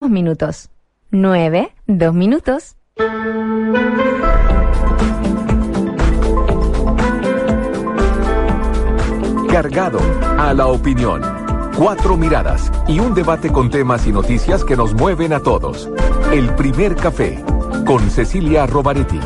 Dos minutos. Nueve, dos minutos. Cargado a la opinión. Cuatro miradas y un debate con temas y noticias que nos mueven a todos. El primer café con Cecilia Robaretti.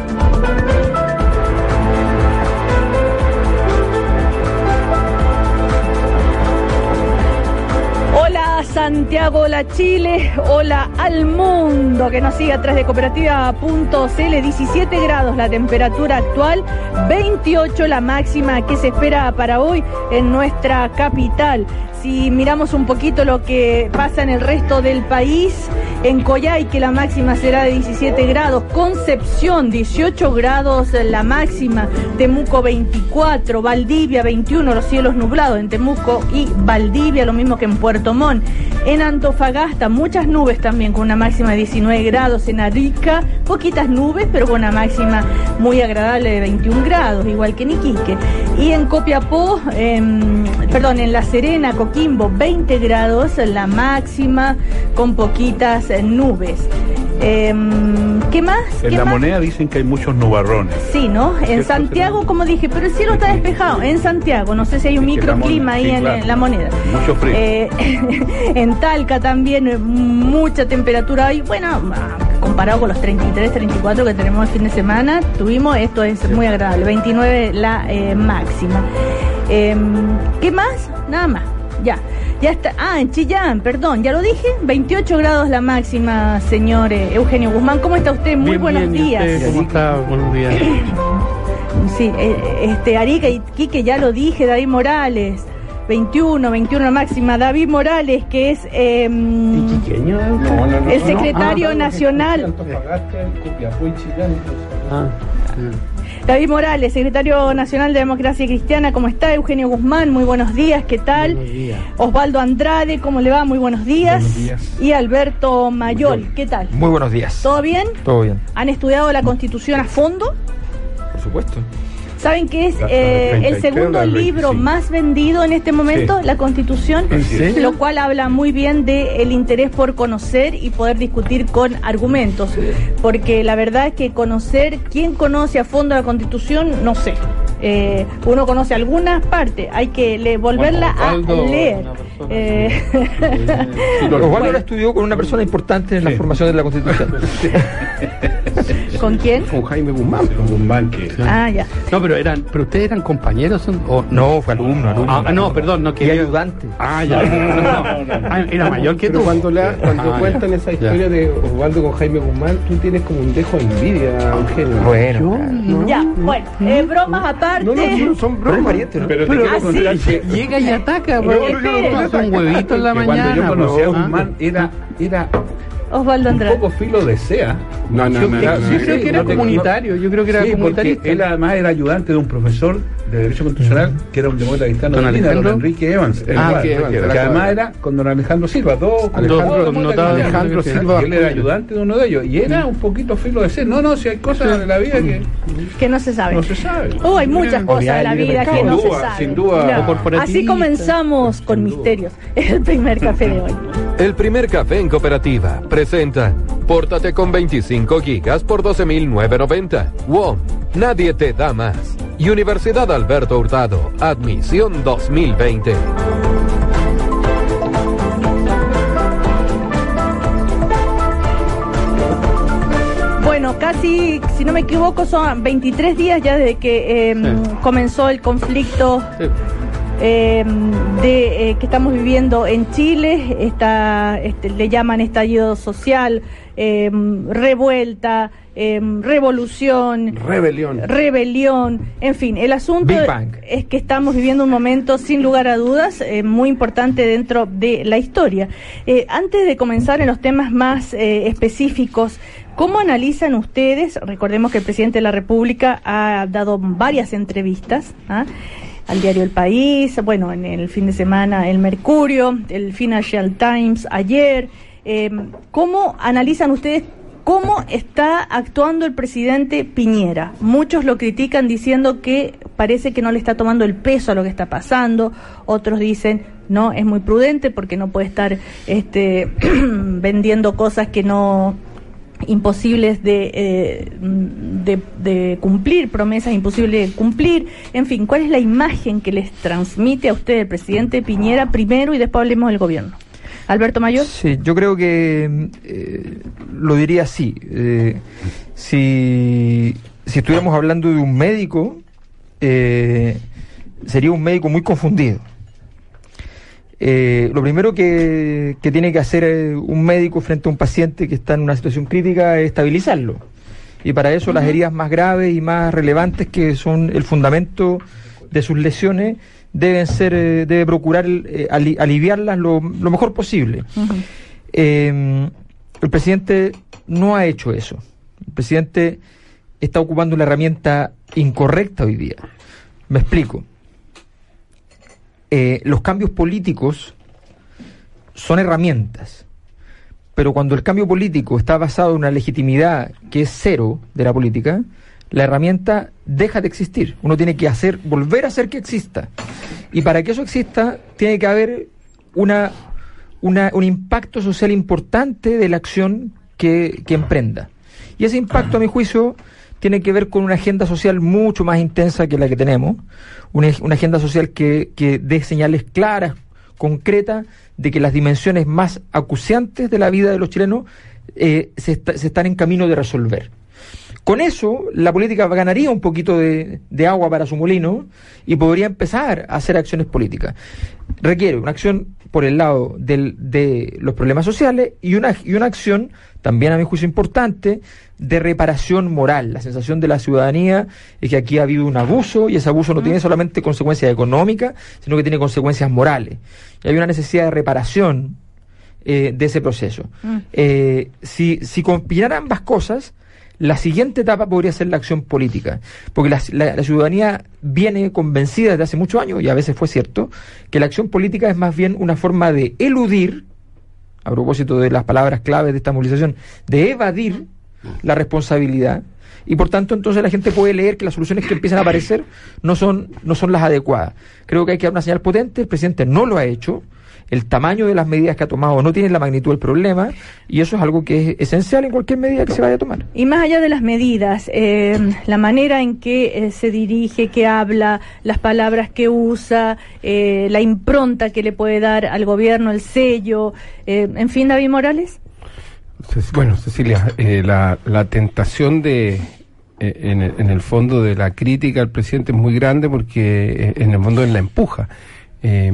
Santiago, hola Chile, hola al mundo que nos sigue a través de cooperativa.cl, 17 grados la temperatura actual, 28 la máxima que se espera para hoy en nuestra capital. Si miramos un poquito lo que pasa en el resto del país, en Coyhai que la máxima será de 17 grados, Concepción 18 grados la máxima, Temuco 24, Valdivia 21, los cielos nublados en Temuco y Valdivia, lo mismo que en Puerto Montt. En Antofagasta muchas nubes también con una máxima de 19 grados, en Arica poquitas nubes pero con una máxima muy agradable de 21 grados, igual que en Iquique. Y en Copiapó, perdón, en La Serena, Coquimbo 20 grados la máxima con poquitas eh, nubes. Em, ¿Qué más? En ¿Qué la más? moneda dicen que hay muchos nubarrones. Sí, ¿no? En Santiago, como dije, pero el cielo está despejado. En Santiago, no sé si hay un microclima ahí sí, en, claro. en la moneda. Mucho frío. Eh, en Talca también, eh, mucha temperatura hoy. Bueno, ah, comparado con los 33, 34 que tenemos el fin de semana, tuvimos, esto es muy agradable. 29 la eh, máxima. Em, ¿Qué más? Nada más. Ya, ya está. Ah, en Chillán, perdón, ya lo dije. 28 grados la máxima, señor eh, Eugenio Guzmán. ¿Cómo está usted? Muy Bien, buenos bien, ¿y días. usted ¿Cómo está? Buenos días. Sí, eh, este Arica y Quique ya lo dije, David Morales, 21, 21 máxima, David Morales, que es eh, ¿Quiqueño? el secretario nacional, Ah, David Morales, secretario nacional de Democracia Cristiana, ¿cómo está? Eugenio Guzmán, muy buenos días, ¿qué tal? Buenos días. Osvaldo Andrade, ¿cómo le va? Muy buenos días. Buenos días. Y Alberto Mayol, ¿qué tal? Muy buenos días. ¿Todo bien? Todo bien, ¿Han estudiado la Constitución a fondo? por supuesto. ¿Saben que es eh, el 33 segundo libro 25? más vendido en este momento, Sí. la Constitución? Lo cual habla muy bien del interés por conocer y poder discutir con argumentos. Porque la verdad es que conocer, quién conoce a fondo la Constitución, no sé. Eh, uno conoce algunas partes, hay que le- volverla Bueno, a leer. Eh, Osvaldo bueno. la estudió con una persona importante en la Sí. formación de la Constitución. ¿Con quién? Con Jaime Guzmán. Con Guzmán que... Ah, ya. No, pero eran, pero ustedes eran compañeros son- o No, fue alumno, alumno. Ah, ah, no, perdón, no Y quería. ayudante. Ah, ya. No, no. Ah, era mayor que Pero tú. cuando, la, cuando Ah, cuentan ya. esa Ya. historia de Osvaldo con Jaime Guzmán, tú tienes como un dejo de envidia, Eugenio. Bueno, Yo, claro. no. Ya, bueno, eh, bromas aparte. No, no, no, son Pero bromas. Pero te Pero- quiero Ah, contar sí. que, Llega y ataca, No, porque no, no, no, es un huevito en la mañana. cuando yo conocí a bro. Guzmán era, era Osvaldo un Andrade. poco filo de SEA. No, no, Yo, no, yo no, creo sí, que era comunitario, yo creo que era Sí, comunitarista. él además era ayudante de un profesor de Derecho Constitucional que era un demócrata cristiano ¿Don de Argentina, don Alejandro? Enrique Evans. el Ah, cual, que Evans, que era además era con don Alejandro Silva, dos Dos, Alejandro, connotado Alejandro Silva. Él era ayudante de uno de ellos y era un poquito filo de ser. No, no, si hay cosas de la vida que Que no se sabe. no se sabe. Oh, hay muchas cosas de la vida que no Sin se duda, saben. sin duda. Así comenzamos con misterios. El primer café de hoy. El primer café en cooperativa presenta Pórtate con 25 gigas por 12.990. WOM, nadie te da más. Y Universidad Alberto Hurtado, admisión 2020. Bueno, casi, si no me equivoco, son 23 días ya desde que eh, Sí. comenzó el conflicto Sí. Eh, de, eh, que estamos viviendo en Chile, esta, este, le llaman estallido social, eh, revuelta, eh, revolución, Rebelión. rebelión, en fin, el asunto es que estamos viviendo un momento sin lugar a dudas eh, muy importante dentro de la historia. Eh, antes de comenzar en los temas más específicos, ¿cómo analizan ustedes? Recordemos que el presidente de la República ha dado varias entrevistas. ¿ah? Al diario El País, bueno, en el fin de semana El Mercurio, el Financial Times ayer. Eh, ¿Cómo analizan ustedes cómo está actuando el presidente Piñera? Muchos lo critican diciendo que parece que no le está tomando el peso a lo que está pasando, otros dicen no, es muy prudente porque no puede estar este, vendiendo cosas que no imposibles de, eh, de, cumplir, promesas imposibles de cumplir. En fin, ¿cuál es la imagen que les transmite a usted el presidente Piñera primero y después hablemos del gobierno? Alberto Mayor. Sí, yo creo que eh, lo diría así. eh, si, si estuviéramos hablando de un médico, sería un médico muy confundido. Eh, lo primero que, que tiene que hacer eh, un médico frente a un paciente que está en una situación crítica es estabilizarlo. Y para eso las heridas más graves y más relevantes, que son el fundamento de sus lesiones, deben ser, eh, debe procurar ali- aliviarlas lo, lo mejor posible. Eh, el presidente no ha hecho eso. El presidente está ocupando una herramienta incorrecta hoy día. Me explico. Eh, los cambios políticos son herramientas, pero cuando el cambio político está basado en una legitimidad que es cero de la política, la herramienta deja de existir. Uno tiene que hacer, volver a hacer que exista. Y para que eso exista, tiene que haber una, un impacto social importante de la acción que emprenda. Y ese impacto, a mi juicio, tiene que ver con una agenda social mucho más intensa que la que tenemos, una, agenda social que, que dé señales claras, concretas, de que las dimensiones más acuciantes de la vida de los chilenos eh, se, está- se están en camino de resolver. Con eso, la política ganaría un poquito de, de agua para su molino y podría empezar a hacer acciones políticas. Requiere una acción por el lado del- de los problemas sociales y una, y una acción, también a mi juicio importante, de reparación moral. La sensación de la ciudadanía es que aquí ha habido un abuso y ese abuso no tiene solamente consecuencias económicas, sino que tiene consecuencias morales. Y hay una necesidad de reparación eh, de ese proceso. Mm. Eh, si, si ambas cosas, la siguiente etapa podría ser la acción política, porque la, la- la ciudadanía viene convencida desde hace muchos años, y a veces fue cierto, que la acción política es más bien una forma de eludir, a propósito de las palabras claves de esta movilización, de evadir la responsabilidad, y por tanto entonces la gente puede leer que las soluciones que empiezan a aparecer no son, no son las adecuadas. Creo que hay que dar una señal potente, el presidente no lo ha hecho, el tamaño de las medidas que ha tomado no tiene la magnitud del problema, y eso es algo que es esencial en cualquier medida que se vaya a tomar. Y más allá de las medidas, eh, la manera en que eh, se dirige, que habla, las palabras que usa, eh, la impronta que le puede dar al gobierno, el sello, eh, en fin, David Morales. Bueno, Cecilia, eh, la, la tentación de, eh, en, el, en el fondo de la crítica al presidente es muy grande porque eh, en el fondo él la empuja. Eh,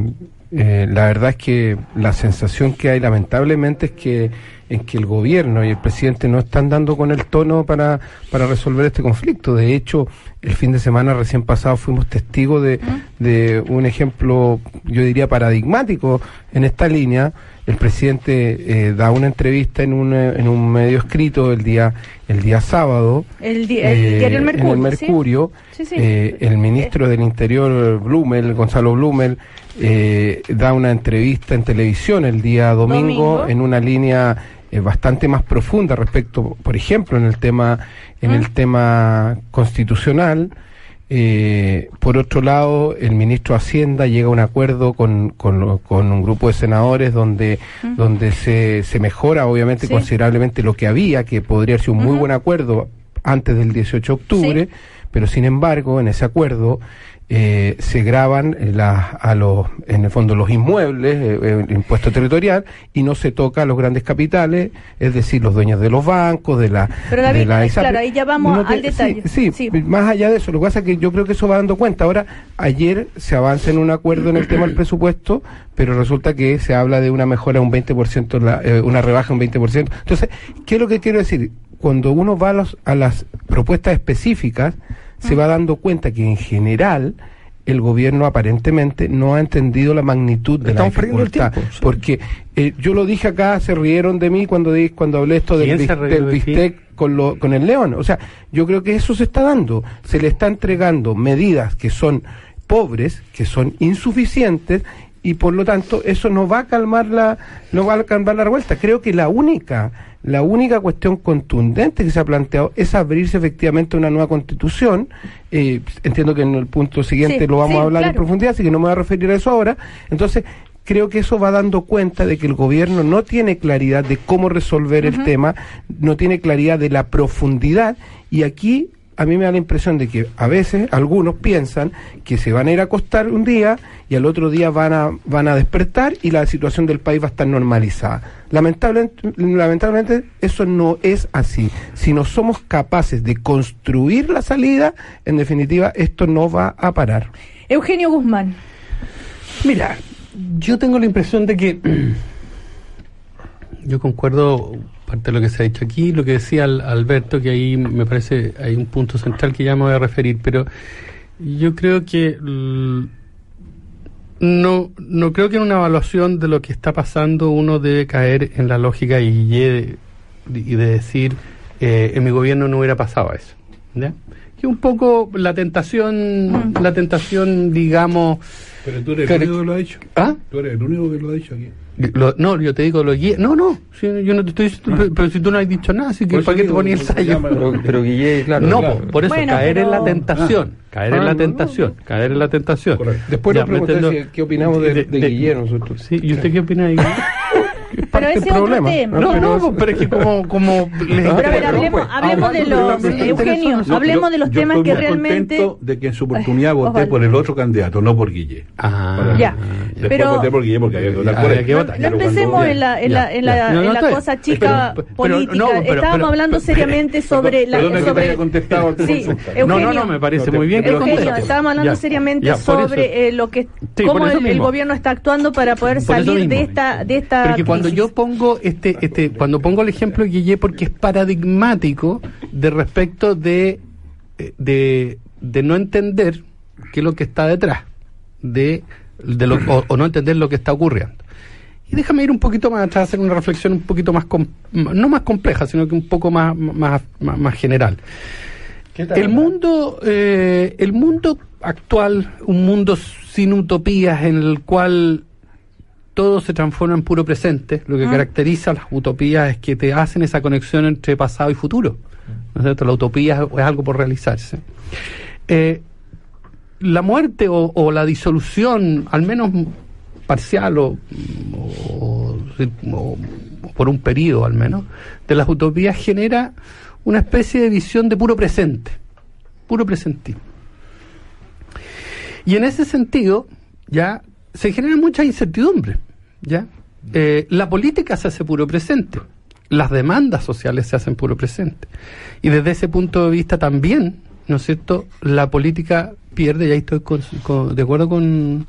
la verdad es que la sensación que hay lamentablemente es que en que el gobierno y el presidente no están dando con el tono para, para resolver este conflicto. De hecho, el fin de semana recién pasado fuimos testigos de, de un ejemplo, yo diría, paradigmático en esta línea. El presidente eh, da una entrevista en un, eh, en un medio escrito el día, el día sábado. El, di- el eh, diario El Mercurio. En el. Mercurio, Sí, sí. eh, el ministro del Interior, Blumel, Gonzalo Blumel, eh, da una entrevista en televisión el día domingo, Domingo. en una línea bastante más profunda respecto, por ejemplo, en el tema, en ¿Mm? el tema constitucional. Eh, por otro lado, el ministro de Hacienda llega a un acuerdo con, con, con un grupo de senadores donde, donde se, se mejora obviamente Sí. considerablemente lo que había, que podría ser un muy buen acuerdo antes del 18 de octubre, Sí. pero sin embargo, en ese acuerdo eh, se graban eh, la- a los, en el fondo los inmuebles, eh, eh, el impuesto territorial, y no se toca a los grandes capitales, es decir, los dueños de los bancos, de la... Pero, David, de la ISAPRE. claro, ahí ya vamos al sí, detalle. Sí, Sí. más allá de eso, lo que pasa es que yo creo que eso va dando cuenta. Ahora, ayer se avanza en un acuerdo en el tema del presupuesto, pero resulta que se habla de una mejora un 20%, la- eh, una rebaja un 20%. Entonces, ¿qué es lo que quiero decir? Cuando uno va a, los- a las propuestas específicas, se va dando cuenta que en general el gobierno aparentemente no ha entendido la magnitud de la Estamos dificultad. tiempo, sí. Porque eh, yo lo dije acá, se rieron de mí cuando di- cuando hablé esto del, ¿Quién se bis- rió del bistec con, lo, con el león. O sea, yo creo que eso se está dando. Se le está entregando medidas que son pobres, que son insuficientes y por lo tanto eso no va a calmar la no va a calmar la revuelta. Creo que la única la única cuestión contundente que se ha planteado es abrirse efectivamente una nueva constitución. Eh, entiendo que en el punto siguiente Sí, lo vamos sí, a hablar en profundidad, así que no me voy a referir a eso ahora. Entonces, creo que eso va dando cuenta de que el gobierno no tiene claridad de cómo resolver el tema, no tiene claridad de la profundidad y aquí a mí me da la impresión de que a veces algunos piensan que se van a ir a acostar un día y al otro día van a van a despertar y la situación del país va a estar normalizada. Lamentablemente, lamentablemente eso no es así. Si no somos capaces de construir la salida, en definitiva esto no va a parar. Eugenio Guzmán. Mira, yo tengo la impresión de que yo concuerdo parte de lo que se ha dicho aquí, lo que decía Al- Alberto, que ahí me parece hay un punto central que ya me voy a referir, pero yo creo que no, no creo que en una evaluación de lo que está pasando uno debe caer en la lógica Guille de- y de decir eh, en mi gobierno no hubiera pasado eso. ¿ya? Que un poco la tentación, la tentación, digamos, Pero tú eres el único que lo ha dicho. ¿ah? Tú eres el único que lo ha dicho aquí. Lo- no, yo te digo lo guía. No, no, si yo no te estoy diciendo, pero, pero si tú no has dicho nada, así que ¿para qué te sallo? llama- Pero, pero Guille, claro. no, claro. por eso, Bueno, caer en la tentación, caer en Ah, la no, tentación, caer en la tentación. Correcto. Después Ya, nos preguntan metiendo- si- qué opinamos de, de, Guillermo. nosotros. Sí, ¿y usted qué opina de Guille? Pero ese del es otro problema. tema. No, pero no, pero es que como... como les Pero a ver, interesa. hablemos, hablemos de los, Eugenio, Yo- hablemos yo- de los yo temas estoy que muy realmente... contento de que en su oportunidad voté ojalá. por el otro candidato, no por Guille. Ah, Ya. Después Pero- voté por Guille porque había que votar por él. No, no Pero empecemos en la, en la, en la. No, no, en la cosa chica Pero- pero- política. no, pero- Estábamos pero- hablando pero- seriamente sobre la... Sobre, contestado No, no, no, me parece No muy bien que Eugenio, estábamos hablando seriamente sobre eh, lo que cómo el, el gobierno está actuando para poder salir de esta de esta Porque cuando yo pongo este, este, cuando pongo el ejemplo de Guille, porque es paradigmático de respecto de, de, de no entender qué es lo que está detrás, de, de lo, o, o no entender lo que está ocurriendo. Y déjame ir un poquito más atrás, hacer una reflexión un poquito más, no más compleja, sino que un poco más, más, más, más general. El mundo, eh, el mundo actual, un mundo sin utopías en el cual todo se transforma en puro presente. Lo que caracteriza a las utopías es que te hacen esa conexión entre pasado y futuro. ¿No es cierto? La utopía es, es algo por realizarse. Eh, la muerte o, o la disolución, al menos parcial o, o- o- o por un periodo al menos, de las utopías genera una especie de visión de puro presente, puro presentismo. Y en ese sentido, ya se genera mucha incertidumbre, ¿ya? Eh, la política se hace puro presente, las demandas sociales se hacen puro presente. Y desde ese punto de vista también, ¿no es cierto?, la política pierde, y ahí estoy con- con- de acuerdo con,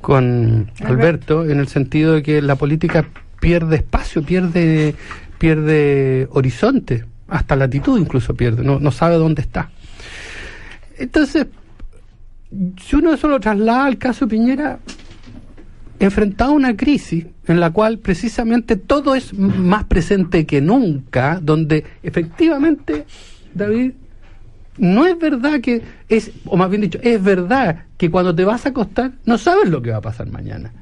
con Alberto, en el sentido de que la política pierde espacio, pierde, pierde horizonte, hasta latitud incluso pierde, no, no sabe dónde está. Entonces, si uno eso lo traslada al caso Piñera, enfrentado a una crisis en la cual precisamente todo es más presente que nunca, donde efectivamente, David, no es verdad que es, o más bien dicho, es verdad que cuando te vas a acostar no sabes lo que va a pasar mañana.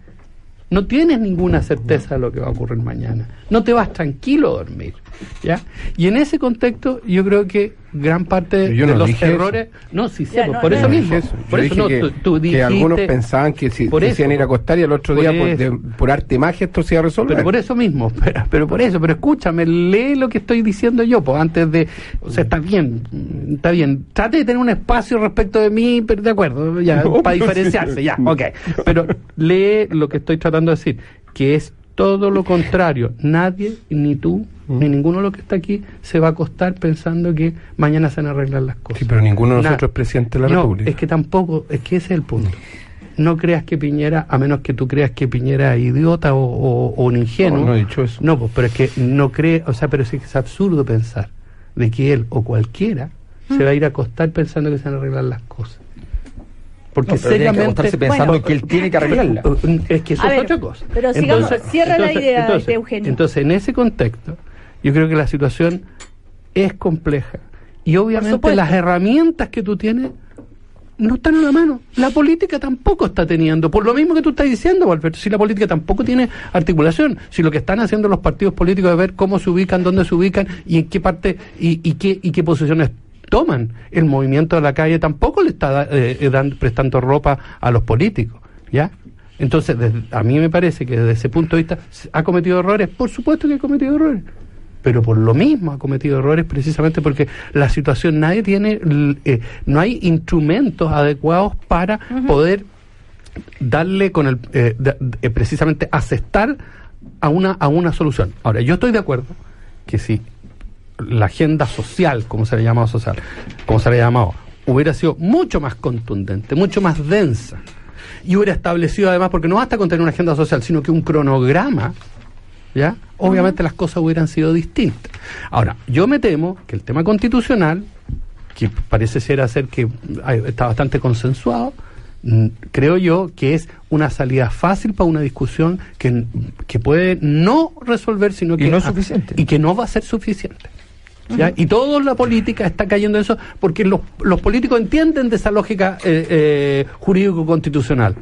No tienes ninguna certeza de lo que va a ocurrir mañana. No te vas tranquilo a dormir. ¿ya? Y en ese contexto yo creo que gran parte Yo de no los eso. errores. No, sí, sí, Ya, por, no, por no, eso no mismo. Eso. Por eso no, que, tú, tú que dijiste- algunos pensaban que si Por decían ir a acostar y el otro Por día por, de- eso. por arte y magia esto se iba a resolver. Pero por eso mismo, pero, pero por eso, pero escúchame, lee lo que estoy diciendo yo, pues antes de, o sea, está bien, está bien, trate de tener un espacio respecto de mí, pero de acuerdo, ya, No, para diferenciarse, sí. ya, ok, pero lee lo que estoy tratando de decir, que es todo lo contrario, nadie, ni tú, ni ninguno de los que está aquí, se va a acostar pensando que mañana se van a arreglar las cosas. Sí, pero ninguno de nosotros es presidente de la no, República. es que tampoco, es que ese es el punto. No creas que Piñera, a menos que tú creas que Piñera es idiota o, o- o un ingenuo. No, no he dicho eso. No, pues, pero es que no cree, o sea, pero sí que es absurdo pensar de que él o cualquiera se va a ir a acostar pensando que se van a arreglar las cosas. Porque No, que pensando Bueno, que él tiene que arreglarla. Es que eso A es ver, otra cosa. pero sigamos, cierra la idea, este, Eugenio. Entonces, en ese contexto, yo creo que la situación es compleja. Y obviamente las herramientas que tú tienes no están en la mano. La política tampoco está teniendo. Por lo mismo que tú estás diciendo, Alberto, si la política tampoco tiene articulación, si lo que están haciendo los partidos políticos es ver cómo se ubican, dónde se ubican y en qué parte y, y qué, y qué posiciones toman. El movimiento de la calle tampoco le está eh, eh, dando- prestando ropa a los políticos. ¿Ya? Entonces, desde- a mí me parece que desde ese punto de vista, ¿ha cometido errores? Por supuesto que ha cometido errores. Pero por lo mismo ha cometido errores precisamente porque la situación, nadie tiene, eh, no hay instrumentos adecuados para poder darle con el, eh, eh, precisamente aceptar a una, a una solución. Ahora, yo estoy de acuerdo que si la agenda social, como se le ha llamado social, como se le llamado, hubiera sido mucho más contundente, mucho más densa, y hubiera establecido además, porque no basta con tener una agenda social, sino que un cronograma, ¿ya? Obviamente las cosas hubieran sido distintas. Ahora, yo me temo que el tema constitucional, que parece ser hacer que está bastante consensuado, mm, creo yo que es una salida fácil para una discusión que, que puede no resolver, sino Y que no es suficiente. y que no va a ser suficiente. ¿Ya? Y toda la política está cayendo en eso porque los, los políticos entienden de esa lógica eh, eh, jurídico-constitucional.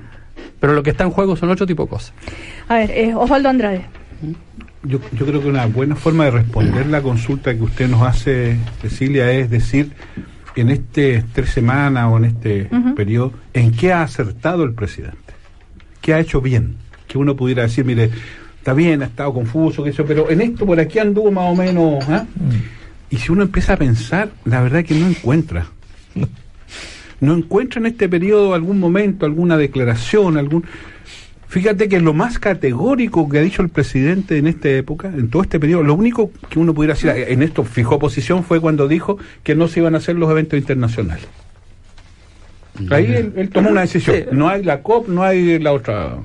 Pero lo que está en juego son otro tipo de cosas. A ver, eh, Osvaldo Andrade. Yo, yo creo que una buena forma de responder la consulta que usted nos hace, Cecilia, es decir, en este tres semanas o en este periodo, ¿en qué ha acertado el presidente? ¿Qué ha hecho bien? Que uno pudiera decir, mire, está bien, ha estado confuso, que eso, pero en esto por aquí anduvo más o menos. ¿ah? Y si uno empieza a pensar, la verdad que no encuentra. No encuentra en este periodo algún momento, alguna declaración, algún... Fíjate que lo más categórico que ha dicho el presidente en esta época, en todo este periodo, lo único que uno pudiera decir, en esto fijó posición fue cuando dijo que no se iban a hacer los eventos internacionales. Ahí él, él tomó una decisión. No hay la COP, no hay la otra.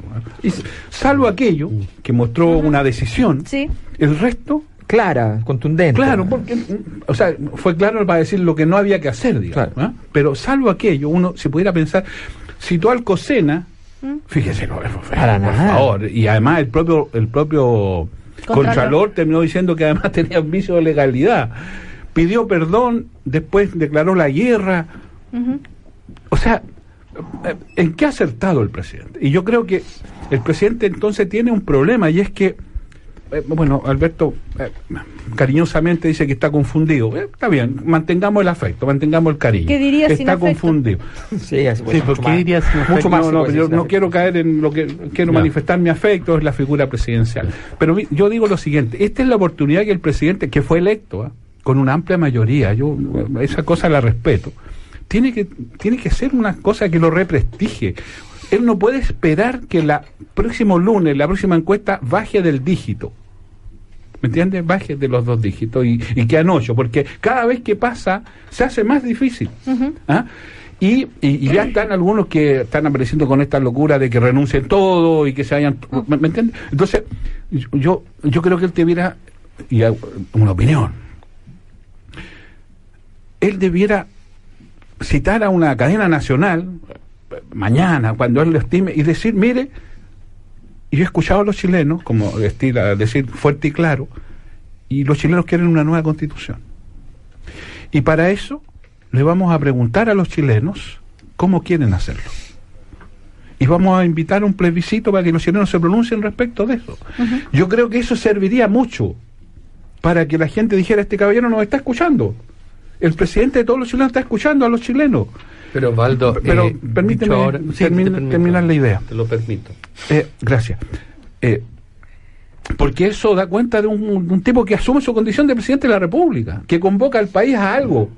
Salvo aquello que mostró una decisión, Sí. el resto Clara, contundente. Claro, porque, mm, o sea, fue claro para decir lo que no había que hacer, digamos. Claro. ¿ah? Pero salvo aquello, uno se pudiera pensar, citó al Cosena, fíjese, no, por Para nada. favor, y además el propio, el propio Contralor. Contralor terminó diciendo que además tenía un vicio de legalidad. Pidió perdón, después declaró la guerra. O sea, eh, ¿en qué ha acertado el presidente? Y yo creo que el presidente entonces tiene un problema y es que, eh, bueno, Alberto eh, cariñosamente dice que está confundido. Eh, está bien, mantengamos el afecto, mantengamos el cariño. ¿Qué diría sin Está afecto? confundido. Sí, así puede Sí, ser, ¿por mucho qué Mucho más. No, yo no quiero caer en lo que quiero manifestar mi afecto, es la figura presidencial. Pero mi- yo digo lo siguiente, esta es la oportunidad que el presidente, que fue electo, ¿ah? con una amplia mayoría, yo esa cosa la respeto, tiene que, tiene que ser una cosa que lo represtigie. Él no puede esperar que el próximo lunes, la próxima encuesta, baje del dígito. ¿Me entiendes? Baje de los dos dígitos y, y quedan ocho, porque cada vez que pasa se hace más difícil. ¿ah? Y, y- y ya están algunos que están apareciendo con esta locura de que renuncien todo y que se vayan. ¿Me, me entiendes? Entonces, yo, yo creo que él debiera, y una opinión, él debiera citar a una cadena nacional eh, mañana, cuando él lo estime, y decir, mire, yo he escuchado a los chilenos, como decir, fuerte y claro, y los chilenos quieren una nueva constitución. Y para eso le vamos a preguntar a los chilenos cómo quieren hacerlo. Y vamos a invitar un plebiscito para que los chilenos se pronuncien respecto de eso. Yo creo que eso serviría mucho para que la gente dijera, este caballero nos está escuchando. El presidente de todos los chilenos está escuchando a los chilenos. Pero, Valdo, Pero eh, permíteme dicho ahora- sí, termin- te permito. terminar la idea. Te lo permito. Eh, gracias. Eh, porque eso da cuenta de un, un tipo que asume su condición de presidente de la República, que convoca al país a algo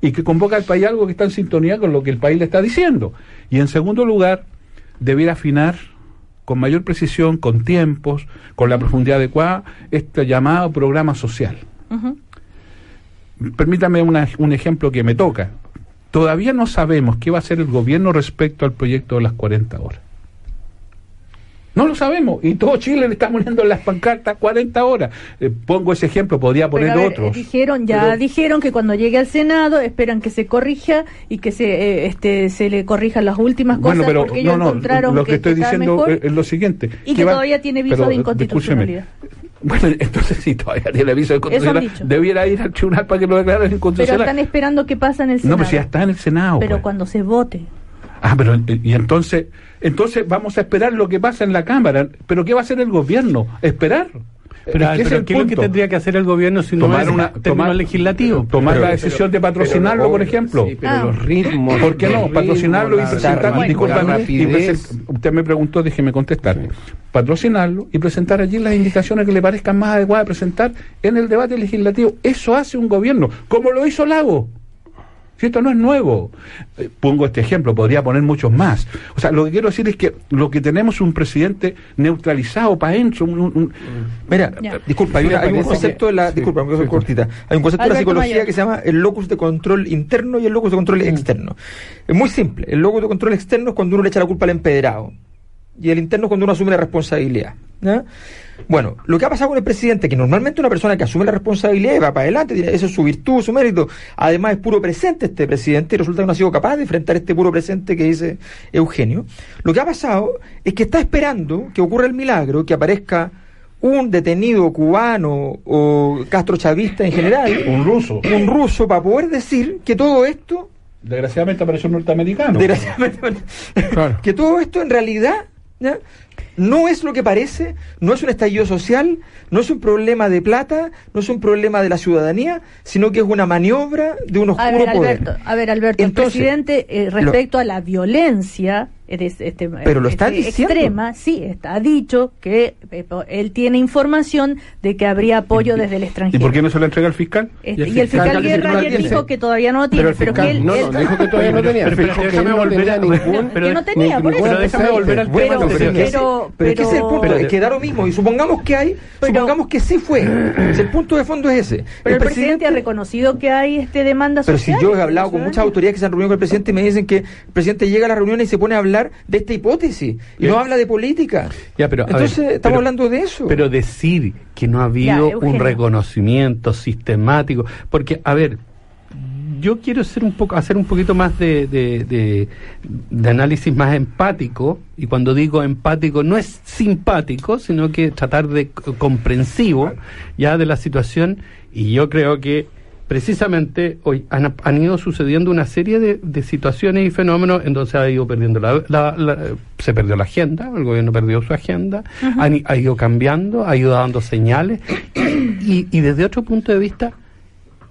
y que convoca al país a algo que está en sintonía con lo que el país le está diciendo. Y en segundo lugar, debiera afinar con mayor precisión, con tiempos, con la profundidad adecuada, este llamado programa social. Ujú. Permítame una- un ejemplo que me toca. Todavía no sabemos qué va a hacer el gobierno respecto al proyecto de las 40 horas. No lo sabemos. Y todo Chile le está poniendo en las pancartas 40 horas. Eh, pongo ese ejemplo, podría poner ver, otros. eh, Dijeron, ya Pero- dijeron que cuando llegue al Senado esperan que se corrija y que se eh, este se le corrijan las últimas cosas Bueno, pero porque ellos no, encontraron lo que, estoy está diciendo mejor es, lo siguiente. y que va- todavía tiene viso pero, de inconstitucionalidad. Bueno, entonces sí, todavía tiene aviso de inconstitucionalidad. dicho. Debiera ir al tribunal para que lo declaren Pero inconstitucional. están esperando qué pasa en el no, Senado. pero si ya está en el Senado. Pero pues. cuando se vote. Ah, pero y entonces, entonces vamos a esperar lo que pasa en la Cámara. Pero ¿qué va a hacer el gobierno? Esperar. Pero, Es que pero es el ¿qué es lo que tendría que hacer el gobierno si no Tomar es una- tomar- legislativo? Tomar Pero- la decisión de patrocinarlo, pero- por ejemplo. Sí, pero Ah. los ritmos. ¿Por qué no? Patrocinarlo y ritmos, la- presentar. la- discúlpame, la y rapidez. present- usted me preguntó, déjeme contestar. Patrocinarlo y presentar allí las indicaciones que le parezcan más adecuadas presentar en el debate legislativo. Eso hace un gobierno, como lo hizo Lago. Si esto no es nuevo. Eh, pongo este ejemplo, podría poner muchos más. O sea, lo que quiero decir es que lo que tenemos es un presidente neutralizado para adentro. un- un- Mira, disculpa, hay, hay un concepto de la, sí, disculpa, sí, cortita. Hay un concepto de la psicología Mayor. que se llama el locus de control interno y el locus de control externo. Es muy simple. El locus de control externo es cuando uno le echa la culpa al empedrado y el interno es cuando uno asume la responsabilidad. ¿ya? Bueno, lo que ha pasado con el presidente, que normalmente una persona que asume la responsabilidad y va para adelante, tiene- eso es su virtud, su mérito. Además es puro presente este presidente y resulta que no ha sido capaz de enfrentar este puro presente que dice Eugenio. Lo que ha pasado es que está esperando que ocurra el milagro, que aparezca un detenido cubano o castrochavista en general, un ruso. un ruso, para poder decir que todo esto Desgraciadamente apareció un norteamericano. Desgraciadamente, Claro. que todo esto en realidad ¿ya? no es lo que parece, no es un estallido social, no es un problema de plata, no es un problema de la ciudadanía, sino que es una maniobra de un A oscuro ver, poder. A ver, Alberto, Entonces, el presidente eh, respecto a la violencia este, Pero lo está este, diciendo. extrema, sí, está dicho que eh, él tiene información de que habría apoyo desde el ¿Y extranjero. por qué no se lo entrega al fiscal? Este, y el fiscal, Guerra ayer dijo que todavía no lo tiene, Pero el pero, fiscal, que él, no, él- no, dijo que todavía no tenía. pero- pero dijo que déjame no volver tenía a- ningún. pero- que no tenía, ni- por eso. déjame volver al tema pero, pero, es que- pero, pero es que ese es el punto, pero- es que da lo mismo, y supongamos que hay, Pero- supongamos que sí fue, el punto de fondo es ese. pero el presidente ha reconocido que hay este demanda Pero si social. yo he hablado con muchas autoridades que se han reunido con el presidente y me dicen que el presidente llega a la reunión y se pone a hablar de esta hipótesis y no habla de política. Ya, pero, a Entonces ver, estamos pero- hablando de eso. Pero decir que no ha habido Ya, un reconocimiento sistemático, porque, a ver, yo quiero ser un poco, hacer un poquito más de, de, de- de análisis más empático, y cuando digo empático no es simpático, sino que tratar de comprensivo ya de la situación, y yo creo que precisamente hoy han, han ido sucediendo una serie de, de situaciones y fenómenos en donde se ha ido perdiendo la, la- la- se perdió la agenda, el gobierno perdió su agenda, han i- ha ido cambiando, ha ido dando señales. Y, y desde otro punto de vista,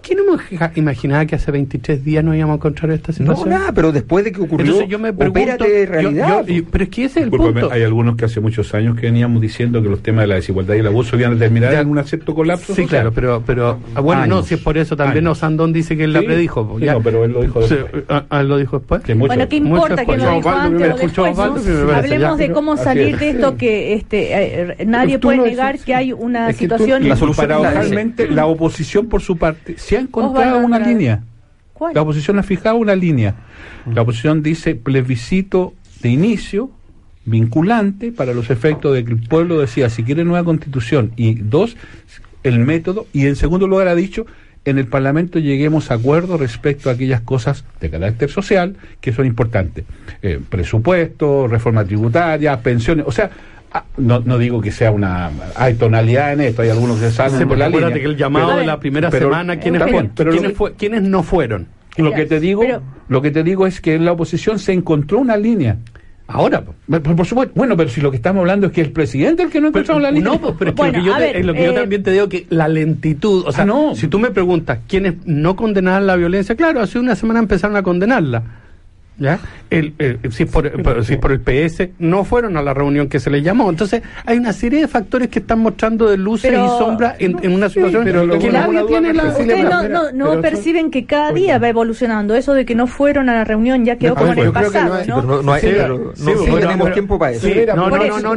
¿quién ima- imaginaba que hace 23 días nos íbamos a encontrar esta no, situación? nada, pero después de que ocurrió, Entonces yo me pregunto, opérate de yo- realidad. yo- y- pero es que ese es el Discúlpame, punto. hay algunos que hace muchos años que veníamos diciendo que los temas de la desigualdad y el abuso iban a terminar Ya. en un cierto colapso. Sí, social. claro, pero, pero ah, bueno, no, Años. si es por eso también Años. Osandón dice que él la Sí, predijo. pues, sí, no, pero él lo dijo Sí, después. ah, ah, lo dijo después. Que mucho- Bueno, ¿qué mucho importa que lo dijo Osvaldo antes o a después? Osvaldo, ¿no? Hablemos ya. de cómo salir es. de esto que este eh, nadie puede no negar que hay una situación... la la- Paradójicamente, la oposición, por su parte, se ha encontrado una línea. ¿Cuál? La oposición ha fijado una línea. La oposición dice plebiscito de inicio vinculante para los efectos de que el pueblo decía si quiere nueva constitución y dos, el método y en segundo lugar ha dicho en el Parlamento lleguemos a acuerdo respecto a aquellas cosas de carácter social que son importantes. Eh, presupuesto, reforma tributaria, pensiones, o sea, no, no digo que sea una... Hay tonalidad en esto, hay algunos que salen Sí, por la acuérdate línea. que el llamado Pero- de la primera pero- semana, ¿quiénes, está fueron? bien, pero lo ¿Quiénes, fue- quiénes no fueron? lo que te digo, pero- lo que te digo es que en la oposición se encontró una línea. Ahora, po. Por, por supuesto. Bueno, pero si lo que estamos hablando es que el presidente es el que no encontramos la línea. no, pues, pero es que Bueno, lo que, yo, te- lo que yo eh, también te digo que la lentitud, o sea, Ah, no. si tú me preguntas quiénes no condenaban la violencia, claro, hace una semana empezaron a condenarla. ¿Ya? El, el- si, es por, por- si es por el PS, no fueron a la reunión que se les llamó. Entonces, hay una serie de factores que están mostrando de luces Pero- y sombras en, en una situación pero lo que nadie tiene la. Ustedes no, no, no perciben que cada día va evolucionando. Eso de que no fueron a la reunión ya quedó No, como en el pasado, ¿no? Tenemos tiempo para eso. No, no, no,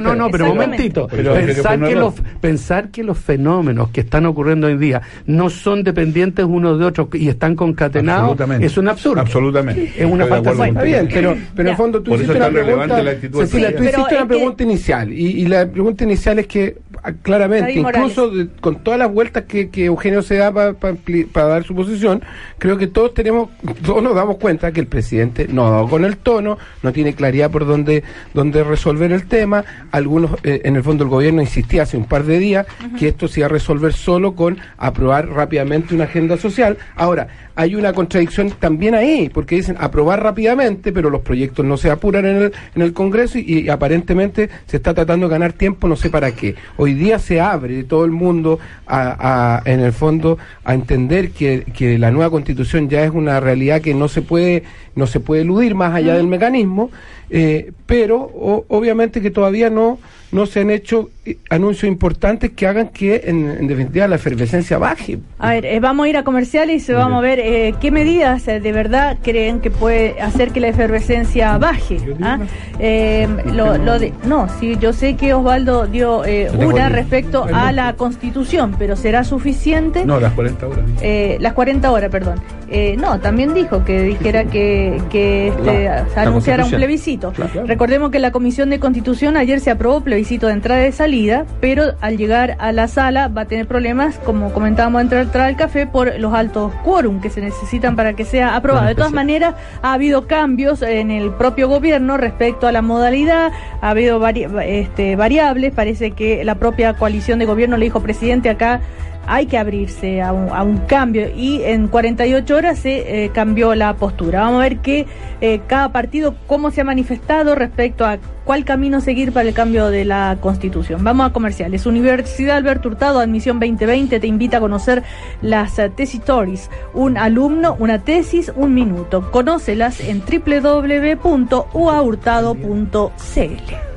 no, No Pero un momentito. Pensar, que los, error. pensar que los fenómenos que están ocurriendo hoy día no son dependientes unos de otros y están concatenados es un absurdo. Absolutamente. Es una de- Está bien, pero, pero en fondo tú hiciste una pregunta, la Cecilia, tú hiciste una inicial y, y la pregunta inicial es que ah, claramente, incluso de- con todas las vueltas que, que Eugenio se da para dar su posición, creo que todos tenemos, todos nos damos cuenta que el presidente no ha dado con el tono, no tiene claridad por dónde, dónde resolver el tema. Algunos, eh, en el fondo, el gobierno insistía hace un par de días que esto se iba a resolver solo con aprobar rápidamente una agenda social. Ahora, hay una contradicción también ahí, porque dicen aprobar rápidamente, pero los proyectos no se apuran en el, en el Congreso y, y aparentemente se está tratando de ganar tiempo, no sé para qué. Hoy día se abre todo el mundo a, a- en el fondo a entender que, que la nueva constitución ya es una realidad que no se puede, no se puede eludir más allá del mecanismo, eh, pero o- obviamente que todavía no, no se han hecho eh, anuncios importantes que hagan que en, en definitiva la efervescencia baje. A ver, eh, vamos a ir a comerciales y vamos a ver eh, qué medidas eh, de verdad creen que puede hacer que la efervescencia baje. ¿ah? Eh, lo, lo de, no, sí, yo sé que Osvaldo dio eh, una respecto a la Constitución, pero ¿será suficiente? No, las 40 horas. Eh, las 40 horas, perdón. Eh, no, también dijo que dijera que, que este, La- se la anunciara un plebiscito. Claro, claro. Recordemos que la Comisión de Constitución ayer se aprobó plebiscito de entrada y de salida, pero al llegar a la sala va a tener problemas, como comentábamos antes de entrar al café, por los altos quórum que se necesitan para que sea aprobado. De todas maneras, ha habido cambios en el propio gobierno respecto a la modalidad, ha habido vari- este, variables, parece que la propia coalición de gobierno le dijo, presidente, acá hay que abrirse a un, a un cambio y en 48 horas se eh, cambió la postura. Vamos a ver que eh, cada partido cómo se ha manifestado respecto a cuál camino seguir para el cambio de la constitución. Vamos a comerciales. Universidad Alberto Hurtado, admisión 2020, te invita a conocer las eh, tesis stories. Un alumno, una tesis, un minuto. Conócelas en www.uahurtado.cl.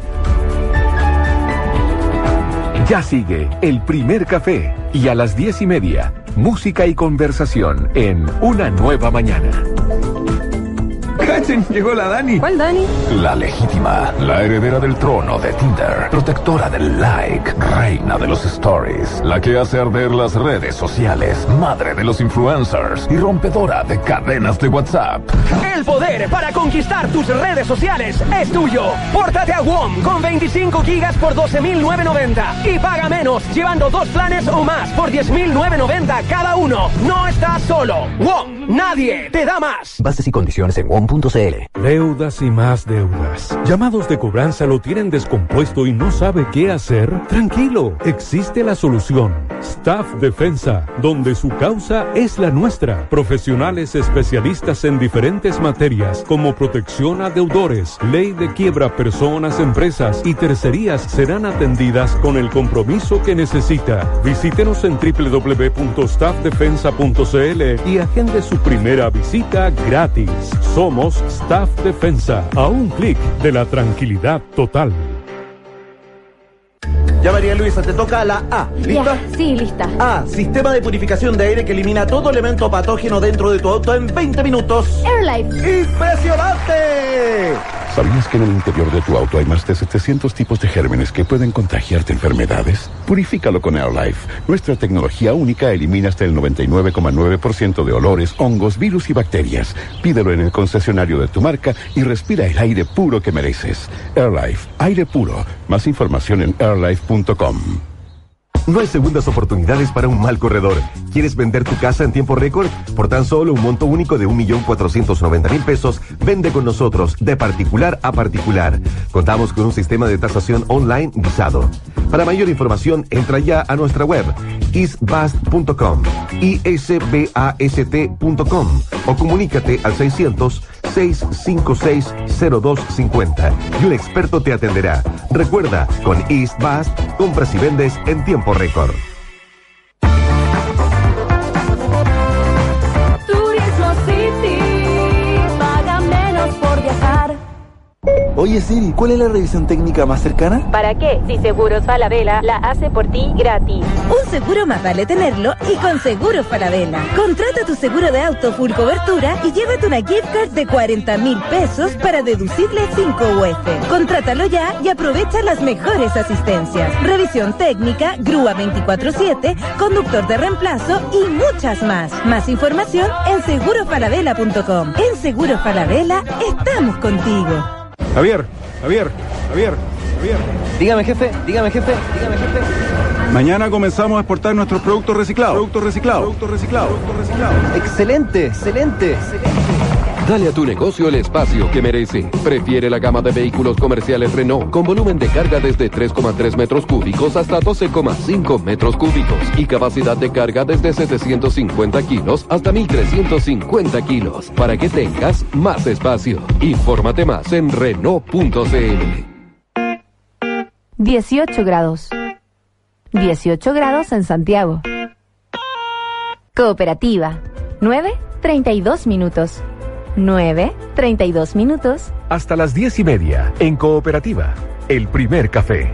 Ya sigue el primer café y a las diez y media, música y conversación en Una Nueva Mañana. ¡Cachen! Llegó la Dani. ¿Cuál, Dani? La legítima, la heredera del trono de Tinder, protectora del like, reina de los stories, la que hace arder las redes sociales, madre de los influencers y rompedora de cadenas de WhatsApp. El poder para conquistar tus redes sociales es tuyo. Pórtate a WOM con 25 gigas por 12.990 y paga menos llevando dos planes o más por 10.990 cada uno. No estás solo. WOM, nadie te da más. Bases y condiciones en WOM.cl. Deudas y más deudas. Llamados de cobranza lo tienen descompuesto y no sabe qué hacer. Tranquilo, existe la solución. Staff Defensa, donde su causa es la nuestra. Profesionales especialistas en diferentes materias como protección a deudores, ley de quiebra personas, empresas y tercerías serán atendidas con el compromiso que necesita. Visítenos en www.staffdefensa.cl y agende su primera visita gratis. Somos Staff Defensa, a un clic de la tranquilidad total. Ya María Luisa, te toca la A. ¿Lista? Ya, sí, lista. A. Sistema de purificación de aire que elimina todo elemento patógeno dentro de tu auto en 20 minutos. Airlife. ¡Impresionante! ¿Sabías que en el interior de tu auto hay más de 700 tipos de gérmenes que pueden contagiarte enfermedades? Purifícalo con AirLife. Nuestra tecnología única elimina hasta el 99,9% de olores, hongos, virus y bacterias. Pídelo en el concesionario de tu marca y respira el aire puro que mereces. AirLife, aire puro. Más información en airlife.com. No hay segundas oportunidades para un mal corredor. ¿Quieres vender tu casa en tiempo récord? Por tan solo un monto único de 1.490.000 pesos, vende con nosotros de particular a particular. Contamos con un sistema de tasación online visado. Para mayor información, entra ya a nuestra web isbast.com, isbast.com o comunícate al 600 656-0250 y un experto te atenderá. Recuerda, con East Bast, compras y vendes en tiempo récord. Oye Siri, ¿cuál es la revisión técnica más cercana? ¿Para qué? Si Seguros Falabella la hace por ti gratis. Un seguro más vale tenerlo y con Seguros Falabella. Contrata tu seguro de auto full cobertura y llévate una gift card de 40 mil pesos para deducirle 5 UF. Contrátalo ya y aprovecha las mejores asistencias. Revisión técnica, grúa 24-7, conductor de reemplazo y muchas más. Más información en segurofalabella.com. En Seguros Falabella estamos contigo. Javier, Javier, Javier, Javier. Dígame, jefe, dígame, jefe, dígame, jefe. Mañana comenzamos a exportar nuestros productos reciclados. Productos reciclados. Productos reciclados. Productos reciclados. Excelente, excelente, excelente. Dale a tu negocio el espacio que merece. Prefiere la gama de vehículos comerciales Renault con volumen de carga desde 3,3 metros cúbicos hasta 12,5 metros cúbicos y capacidad de carga desde 750 kilos hasta 1350 kilos para que tengas más espacio. Infórmate más en Renault.cl. 18 grados. 18 grados en Santiago. Cooperativa. 9, 32 minutos. 9, 32 minutos. Hasta las diez y media, en Cooperativa, el primer café.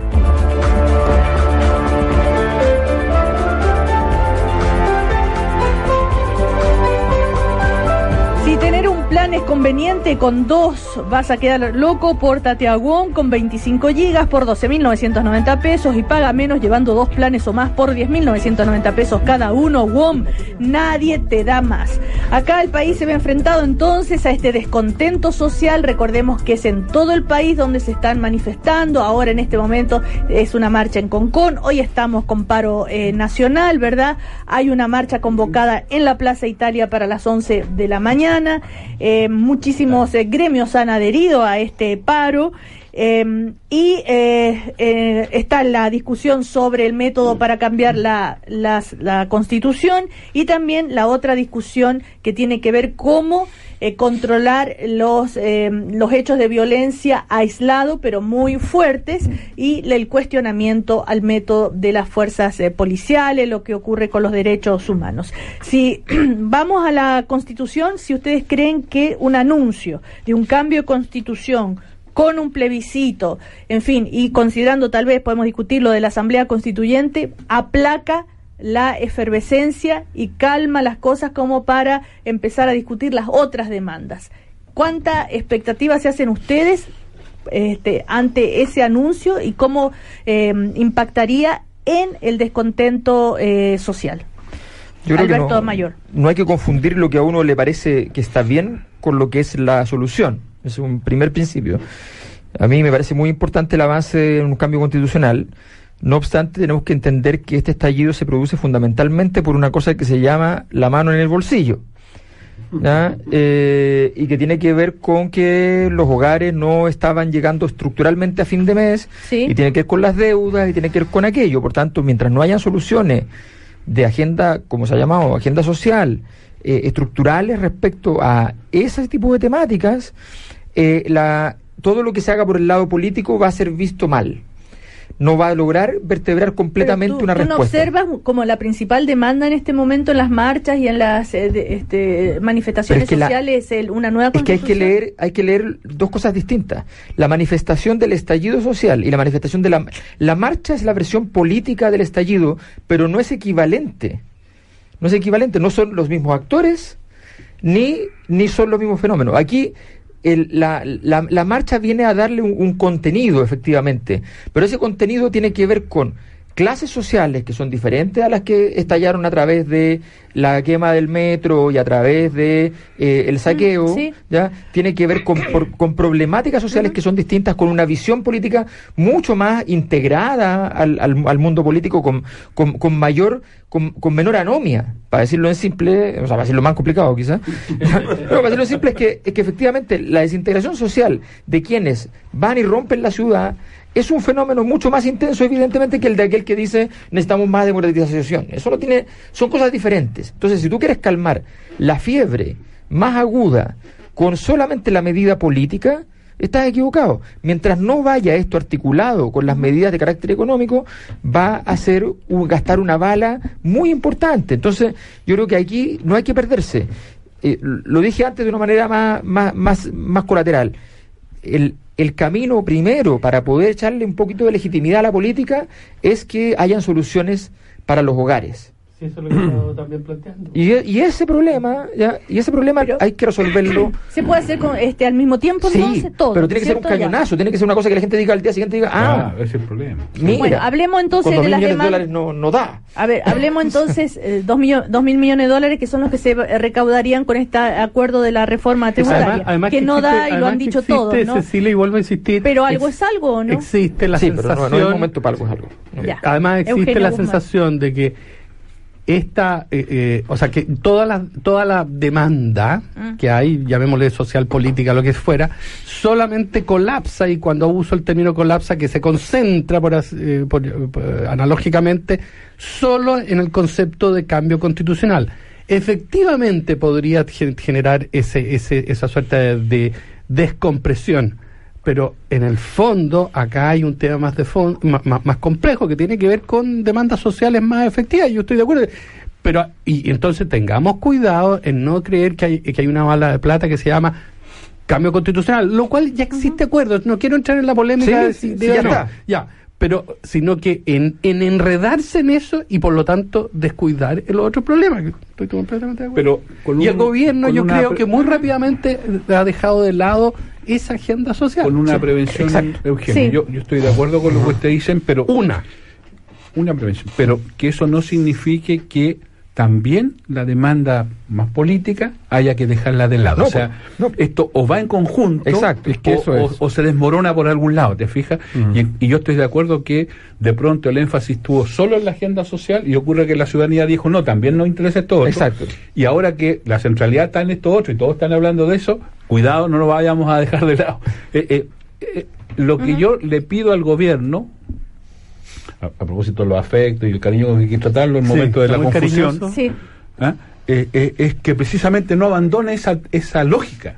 Conveniente, con dos vas a quedar loco, pórtate a WOM con 25 gigas por 12.990 pesos y paga menos llevando dos planes o más por 10.990 pesos cada uno. WOM, nadie te da más. Acá el país se ve enfrentado entonces a este descontento social. Recordemos que es en todo el país donde se están manifestando. Ahora en este momento es una marcha en Concón. Hoy estamos con paro eh, nacional, ¿verdad? Hay una marcha convocada en la Plaza Italia para las 11 de la mañana. Eh, muchísimos eh, gremios han adherido a este paro. Eh, y eh, eh, está la discusión sobre el método para cambiar la, la constitución y también la otra discusión que tiene que ver cómo eh, controlar los, eh, los hechos de violencia aislado pero muy fuertes y el cuestionamiento al método de las fuerzas eh, policiales, lo que ocurre con los derechos humanos. Si vamos a la constitución, si ustedes creen que un anuncio de un cambio de constitución con un plebiscito, en fin, y considerando tal vez podemos discutir lo de la Asamblea Constituyente, aplaca la efervescencia y calma las cosas como para empezar a discutir las otras demandas. ¿Cuánta expectativa se hacen ustedes este, ante ese anuncio y cómo eh, impactaría en el descontento eh, social? Yo creo que Alberto no, Mayor. no hay que confundir lo que a uno le parece que está bien con lo que es la solución. Es un primer principio. A mí me parece muy importante el avance en un cambio constitucional. No obstante, tenemos que entender que este estallido se produce fundamentalmente por una cosa que se llama la mano en el bolsillo. Eh, y que tiene que ver con que los hogares no estaban llegando estructuralmente a fin de mes y tiene que ver con las deudas y tiene que ver con aquello. Por tanto, mientras no hayan soluciones de agenda, como se ha llamado, agenda social, eh, estructurales respecto a ese tipo de temáticas, eh, la, todo lo que se haga por el lado político va a ser visto mal. No va a lograr vertebrar completamente ¿Tú, una tú no respuesta. observas como la principal demanda en este momento en las marchas y en las eh, de- este, manifestaciones Pero es que la- sociales el- una nueva Es que hay que constitución? leer, hay que leer dos cosas distintas. La manifestación del estallido social y la manifestación de la la marcha es la versión política del estallido, pero no es equivalente. No es equivalente, no son los mismos actores ni ni son los mismos fenómenos. Aquí el- la, la- marcha viene a darle un, un contenido, efectivamente, pero ese contenido tiene que ver con clases sociales que son diferentes a las que estallaron a través de la quema del metro y a través de eh, el saqueo, sí. ya tiene que ver con, por- con problemáticas sociales que son distintas, con una visión política mucho más integrada al, al- al mundo político, con, con, con mayor, con, con menor anomia, para decirlo en simple, o sea, para decirlo más complicado quizás. Para decirlo en simple es que, es que efectivamente la desintegración social de quienes van y rompen la ciudad es un fenómeno mucho más intenso, evidentemente, que el de aquel que dice necesitamos más democratización. Eso no tiene, son cosas diferentes. Entonces, si tú quieres calmar la fiebre más aguda con solamente la medida política, estás equivocado. Mientras no vaya esto articulado con las medidas de carácter económico, va a ser gastar una bala muy importante. Entonces, yo creo que aquí no hay que perderse. Eh, lo dije antes de una manera más, más, más, más colateral. El, el camino primero para poder echarle un poquito de legitimidad a la política es que hayan soluciones para los hogares. Sí, eso es lo que estaba también planteando. Y, y ese problema, ya, y ese problema hay que resolverlo. ¿Se puede hacer con, este, al mismo tiempo Sí, entonces todo? pero tiene que ser un ¿cierto? Ya. cañonazo, tiene que ser una cosa que la gente diga al día siguiente diga, ah, ese es el problema. mira, Bueno, hablemos entonces con de las millones de demandas. dólares no, no da. A ver, hablemos entonces eh, dos, millo- dos mil millones de dólares que son los que se eh, recaudarían con este acuerdo de la reforma tributaria, Además- además que, no existe- da y lo han que dicho existe, todos, ¿no? Cecilia, y vuelvo a insistir. Pero algo es algo, ¿o ¿no? Existe la Sí, pero sensación. no, no es el momento para algo, es algo. No. Ya. Además existe Eugenio la Guzmán. sensación de que esta, eh, eh, o sea, que toda la, toda la demanda Mm. que hay, llamémosle social, política, lo que fuera, solamente colapsa y cuando uso el término colapsa, que se concentra por, as- eh, por- por- analógicamente solo en el concepto de cambio constitucional. Efectivamente podría gen- generar ese, ese, esa suerte de, de descompresión pero en el fondo acá hay un tema más de fon- ma- ma- más, complejo que tiene que ver con demandas sociales más efectivas yo estoy de acuerdo. Pero y, entonces tengamos cuidado en no creer que hay, que hay una bala de plata que se llama cambio constitucional lo cual ya existe acuerdo no quiero entrar en la polémica Sí, de sí, de- ya no, está. ya pero sino que en, en enredarse en eso y por lo tanto descuidar el otro problema que estoy completamente de acuerdo. Pero con y el un- gobierno con yo una creo que muy rápidamente ha dejado de lado esa agenda social. Con una Sí, prevención, exacto. Eugenio. Sí. Yo, yo estoy de acuerdo con lo que ustedes dicen, pero. Una. Una prevención. Pero que eso no signifique que también la demanda más política haya que dejarla de lado. No, o sea, esto o va en conjunto Exacto, es que o, eso o- es. o se desmorona por algún lado, ¿te fijas? Y, y yo estoy de acuerdo que de pronto el énfasis estuvo solo en la agenda social y ocurre que la ciudadanía dijo, no, también nos interesa esto otro. Exacto. Y ahora que la centralidad está en esto otro y todos están hablando de eso, cuidado, no lo vayamos a dejar de lado. Eh, eh, eh, lo que yo le pido al gobierno, a, a propósito de los afectos y el cariño que hay que tratarlo en el Sí, momento de la confusión. Sí. ¿ah? Eh, eh, es que precisamente no abandone esa, esa lógica.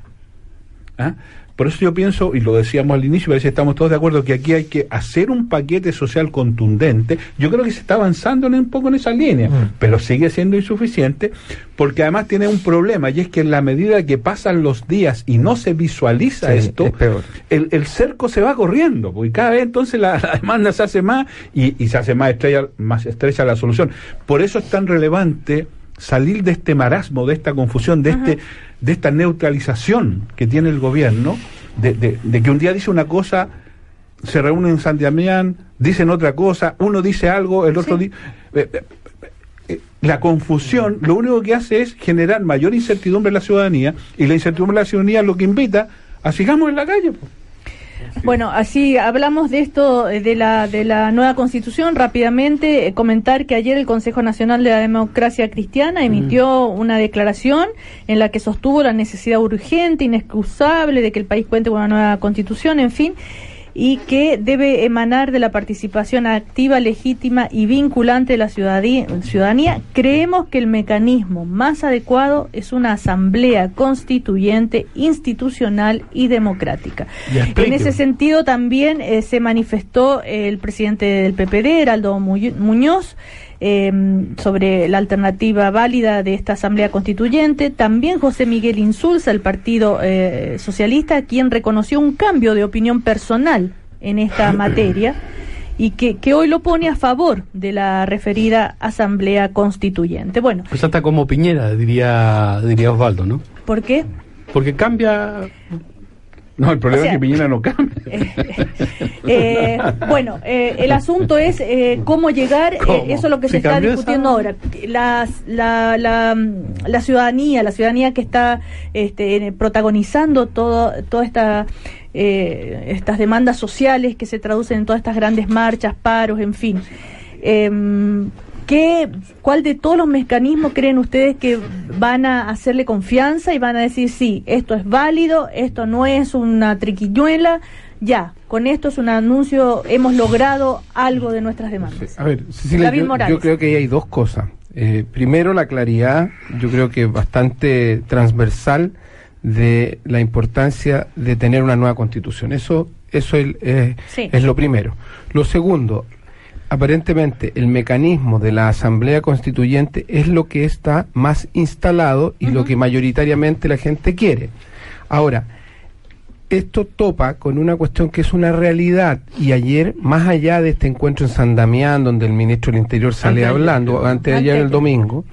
Por eso yo pienso, y lo decíamos al inicio, parece que estamos todos de acuerdo, que aquí hay que hacer un paquete social contundente. Yo creo que se está avanzando en un poco en esa línea, pero sigue siendo insuficiente, porque además tiene un problema, y es que en la medida que pasan los días y no se visualiza Sí, esto, es peor. el, el cerco se va corriendo, porque cada vez entonces la, la demanda se hace más y, y se hace más estrecha, más estrecha la solución. Por eso es tan relevante salir de este marasmo, de esta confusión, de este de esta neutralización que tiene el gobierno, de, de- de que un día dice una cosa, se reúnen en San Damián, dicen otra cosa, uno dice algo, el otro dice... la confusión lo único que hace es generar mayor incertidumbre en la ciudadanía y la incertidumbre en la ciudadanía lo que invita a sigamos en la calle. pues. Bueno, así hablamos de esto, eh, de la, de la nueva constitución. Rápidamente, eh, comentar que ayer el Consejo Nacional de la Democracia Cristiana emitió una declaración en la que sostuvo la necesidad urgente, inexcusable de que el país cuente con una nueva constitución, en fin, y que debe emanar de la participación activa, legítima y vinculante de la ciudadanía. ciudadanía. Creemos que el mecanismo más adecuado es una asamblea constituyente, institucional y democrática. En ese sentido también eh, se manifestó el presidente del PPD, Heraldo Muñoz, eh, sobre la alternativa válida de esta Asamblea Constituyente. También José Miguel Insulza, el Partido eh, Socialista, quien reconoció un cambio de opinión personal en esta materia y que, que hoy lo pone a favor de la referida Asamblea Constituyente. Bueno, Pues hasta como Piñera, diría, diría Osvaldo, ¿no? ¿por qué? Porque cambia... No, el problema O sea, es que Piñera no cambia. Eh, bueno, eh, el asunto es eh, cómo llegar, eh, ¿Cómo? eso es lo que se está discutiendo esa- ahora. La, la, mm, la ciudadanía, la ciudadanía que está este, protagonizando todo, toda esta... eh, estas demandas sociales que se traducen en todas estas grandes marchas, paros, en fin. ¿Qué, ¿Cuál de todos los mecanismos creen ustedes que van a hacerle confianza y van a decir, sí, esto es válido, esto no es una triquiñuela, ya, con esto es un anuncio, hemos logrado algo de nuestras demandas? A ver, Cecilia, David yo, Morales. yo creo que ahí hay dos cosas. Eh, primero, la claridad, yo creo que bastante transversal de la importancia de tener una nueva constitución. Eso, eso es, Sí. es lo primero. Lo segundo, aparentemente el mecanismo de la Asamblea Constituyente es lo que está más instalado y lo que mayoritariamente la gente quiere. Ahora, esto topa con una cuestión que es una realidad y ayer, más allá de este encuentro en San Damián, donde el ministro del Interior sale hablando, antes de ayer, el domingo,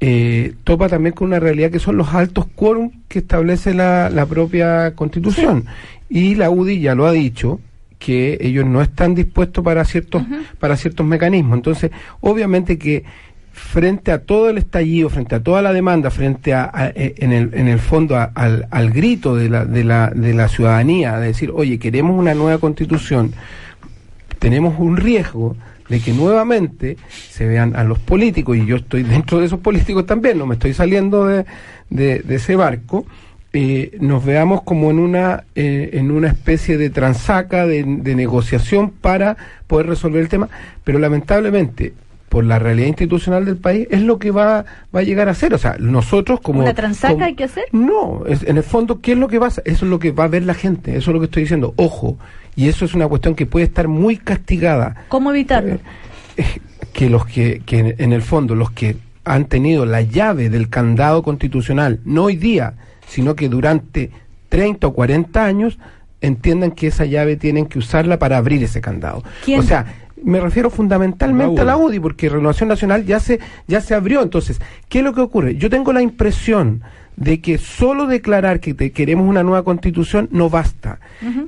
eh, topa también con una realidad que son los altos quórum que establece la, la propia Constitución. Y la UDI ya lo ha dicho que ellos no están dispuestos para ciertos para ciertos mecanismos. Entonces, obviamente que frente a todo el estallido, frente a toda la demanda, frente a, a- eh, en, el, en el fondo a- al, al grito de la, de, la, de la ciudadanía, de decir, oye, queremos una nueva constitución, tenemos un riesgo de que nuevamente se vean a los políticos, y yo estoy dentro de esos políticos también, no me estoy saliendo de, de- de ese barco, eh, nos veamos como en una, eh, en una especie de transaca, de, de negociación para poder resolver el tema, pero lamentablemente por la realidad institucional del país es lo que va, va a llegar a ser. O sea, nosotros como... ¿Una transaca como- hay que hacer? no, es- en el fondo, ¿qué es lo que pasa? Eso es lo que va a ver la gente, eso es lo que estoy diciendo. Ojo, y eso es una cuestión que puede estar muy castigada, ¿Cómo evitarlo? que los que, que en el fondo, los que han tenido la llave del candado constitucional, no hoy día, sino que durante 30 o 40 años, entiendan que esa llave tienen que usarla para abrir ese candado. ¿Quién? O sea, me refiero fundamentalmente a la UDI, porque Renovación Nacional ya se, ya se abrió. Entonces, ¿qué es lo que ocurre? Yo tengo la impresión de que solo declarar que te- queremos una nueva constitución no basta.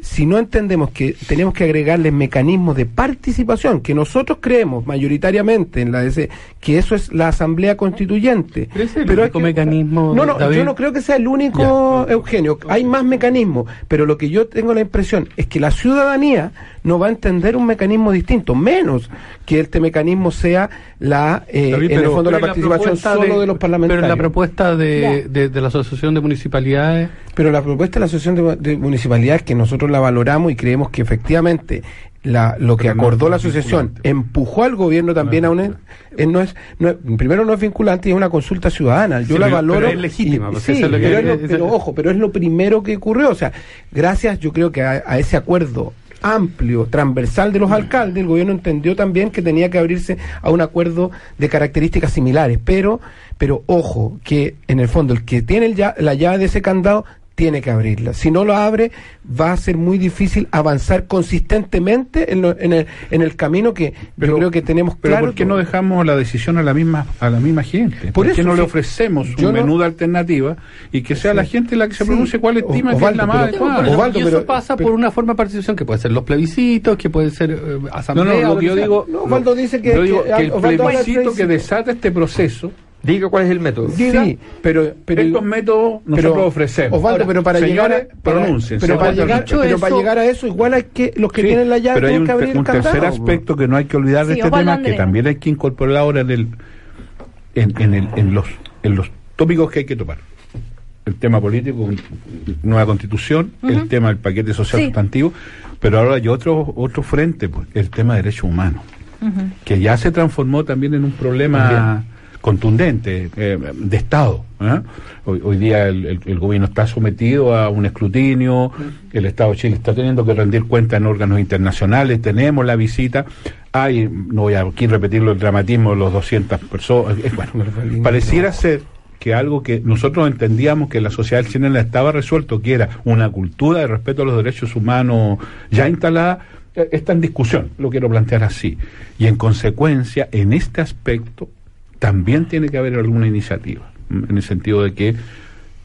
Si no entendemos que tenemos que agregarle mecanismos de participación, que nosotros creemos mayoritariamente en la DC, que eso es la Asamblea Constituyente. Pero ese es el Pero hay único que- mecanismo, No, no, David. yo no creo que sea el único, Eugenio. Hay más mecanismos, pero lo que yo tengo la impresión es que la ciudadanía no va a entender un mecanismo distinto, menos que este mecanismo sea la, eh, David, en el fondo la participación solo de, los parlamentarios. Pero en la propuesta de, de- de la Asociación de Municipalidades. Pero la propuesta de la Asociación de, de Municipalidades, que nosotros la valoramos y creemos que efectivamente la, lo que acordó la asociación empujó al gobierno también a un... eh, no es, no es- primero no es vinculante y es una consulta ciudadana. Yo Sí, la valoro... pero es legítima, y- pues, sí, eso es lo que- pero, es lo- es- pero ojo, pero es lo primero que ocurrió. O sea, gracias yo creo que a, a ese acuerdo amplio, transversal de los alcaldes, el gobierno entendió también que tenía que abrirse a un acuerdo de características similares, pero, pero ojo, que en el fondo el que tiene ya- la llave de ese candado tiene que abrirla. Si no lo abre, va a ser muy difícil avanzar consistentemente en, lo- en, el, en el camino que yo creo que tenemos Pero claro. ¿por qué no dejamos la decisión a la misma a la misma gente? ¿Por, Por qué no le ofrecemos un no- menú de alternativa y que sea la gente la que se Sí. pronuncie cuál estima que es la más adecuada? Y eso pero- pasa pero- por una forma de participación que puede ser los plebiscitos, que puede ser eh, No, asamblea. no, o lo que yo sea. digo, No, Osvaldo dice que- yo digo que- que el plebiscito que desata este proceso, Diga cuál es el método. diga, Sí, pero, pero estos métodos nosotros pero, ofrecemos. Osvaldo, Ahora, pero para señores, llegar a, para- pero para llegar, pero eso- para llegar a eso igual hay que los que Sí, tienen la llave pero hay un, que abrir un tercer aspecto que no hay que olvidar de Sí, este Osvaldo tema, que también hay que incorporar ahora en, el, en, en, el, en, los, en los tópicos que hay que tomar. El tema político, nueva constitución, el tema del paquete social Sí. sustantivo, pero ahora hay otro, otro frente, pues, el tema de derechos humanos, que ya se transformó también en un problema contundente eh, de Estado. ¿eh? Hoy, hoy día el, el- el gobierno está sometido a un escrutinio, el Estado de Chile está teniendo que rendir cuenta en órganos internacionales, tenemos la visita, hay, no voy a aquí repetirlo el dramatismo de los 200 personas, bueno, pareciera ser que algo que nosotros entendíamos que la sociedad chilena estaba resuelto, que era una cultura de respeto a los derechos humanos ya instalada, eh, está en discusión, lo quiero plantear así. Y en consecuencia, en este aspecto, también tiene que haber alguna iniciativa, en el sentido de que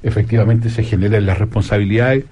efectivamente se generen las responsabilidades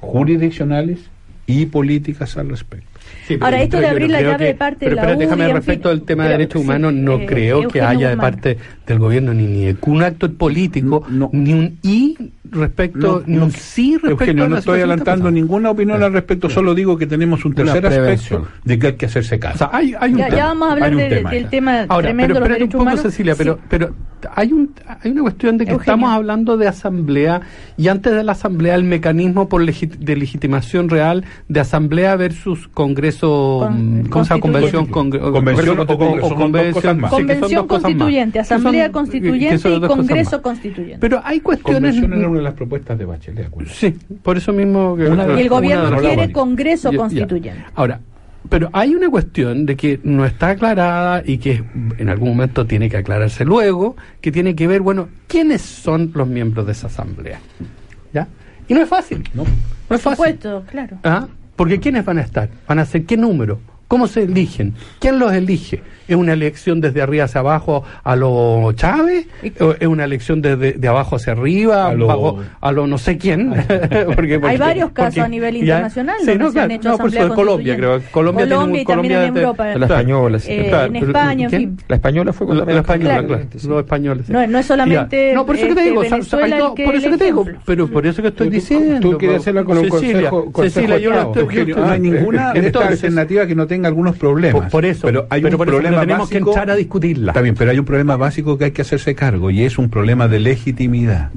jurisdiccionales y políticas al respecto. Sí, pero Ahora, esto de abrir la llave que- de parte pero de la UDI, déjame respecto al tema de pero, derechos sí, humanos, no eh, creo que haya de parte del gobierno ni, ni un acto político, ni un y respecto, ni un sí respecto Eugenio, a no la estoy situación que adelantando ninguna opinión al respecto, solo digo que tenemos un tercer aspecto de que hay que hacerse caso. O sea, hay, hay un Ya, tema. ya vamos a hablar de- tema del tema Ahora, tremendo pero de los espérate un derechos poco, humanos. Cecilia, pero, Sí. pero hay, un, hay una cuestión de que Eugenio. estamos hablando de asamblea y antes de la asamblea el mecanismo por legi- de legitimación real de asamblea versus congreso, Con- mm, ¿cómo se llama? Convención, congre- Convención o congreso- más. sí, son Convención más. constituyente, asamblea constituyente y congreso constituyente. Pero hay cuestiones... De las propuestas de Bachelet. acuérdate. Sí, por eso mismo... que- Una de- y el gobierno de quiere congreso Ya, ya. constituyente. Ahora, pero hay una cuestión de que no está aclarada y que en algún momento tiene que aclararse luego, que tiene que ver, bueno, ¿quiénes son los miembros de esa asamblea? ¿Ya? Y no es fácil. No, Por es fácil. supuesto, claro. ¿Ah? Porque ¿quiénes van a estar? ¿Van a ser qué número? ¿Cómo se eligen? ¿Quién los elige? ¿Es una elección desde arriba hacia abajo a lo Chávez? ¿O ¿Es una elección desde de abajo hacia arriba? A lo- bajo- a lo no sé quién? Porque- Hay varios casos porque- a nivel ya- internacional Sí, no, se claro, han hecho no, por eso de Colombia, creo. Colombia, tiene un- Colombia y también en de- Europa. La española, sí. Eh, Claro, en España, en ¿quién? fin. La española fue La, cuando la española, Claro. claro. Los españoles. sí. No, no es solamente, Ya. No, por eso que te este, digo, Venezuela que por eso que te digo, pero por eso que estoy diciendo. tú quieres hacerlo con un Cecilia, consejo- Cecilia, yo no estoy- no hay ninguna de estas alternativas que no tenga algunos problemas. Por, eso, pero hay un problema tenemos básico, que entrar a discutirla. Está bien, pero hay un problema básico que hay que hacerse cargo y es un problema de legitimidad.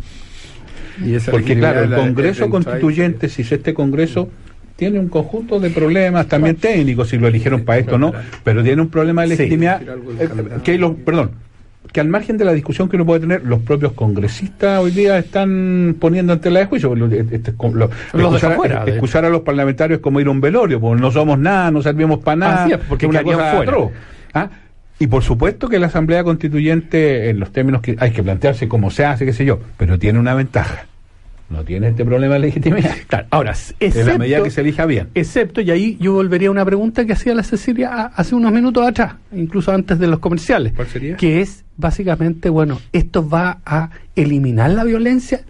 Y esa Porque claro, el la- Congreso la- la- Constituyente, si este Congreso tiene un conjunto de problemas también técnicos, si lo eligieron para esto o no, pero tiene un problema de legitimidad eh, que los, perdón, que al margen de la discusión que uno puede tener, los propios congresistas hoy día están poniendo en tela de juicio. Lo- este, lo- de excusar, afuera, a los parlamentarios es como ir a un velorio, porque no somos nada, no servimos para nada, Así es, porque es una cosa fuera. atroz. ¿Ah? Y por supuesto que la Asamblea Constituyente, en los términos que hay que plantearse cómo se hace, qué sé yo, pero tiene una ventaja. No tiene este problema de legitimidad. Claro, ahora, en la medida excepto- que se elija bien. Excepto, y ahí yo volvería a una pregunta que hacía la Cecilia hace unos minutos atrás, incluso antes de los comerciales. ¿Cuál sería? Que es básicamente, bueno, ¿esto va a eliminar la violencia?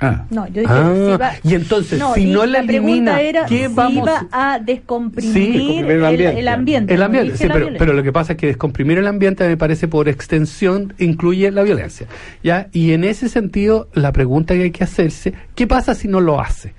Ah. No, yo dije, Ah, si va- y entonces, si no la pregunta elimina, era ¿qué si vamos- iba a descomprimir, Sí, descomprimir el ambiente. el ambiente. El ambiente, sí, pero, pero lo que pasa es que descomprimir el ambiente me parece por extensión incluye la violencia. ¿ya? Y en ese sentido, la pregunta que hay que hacerse, ¿qué pasa si no lo hace?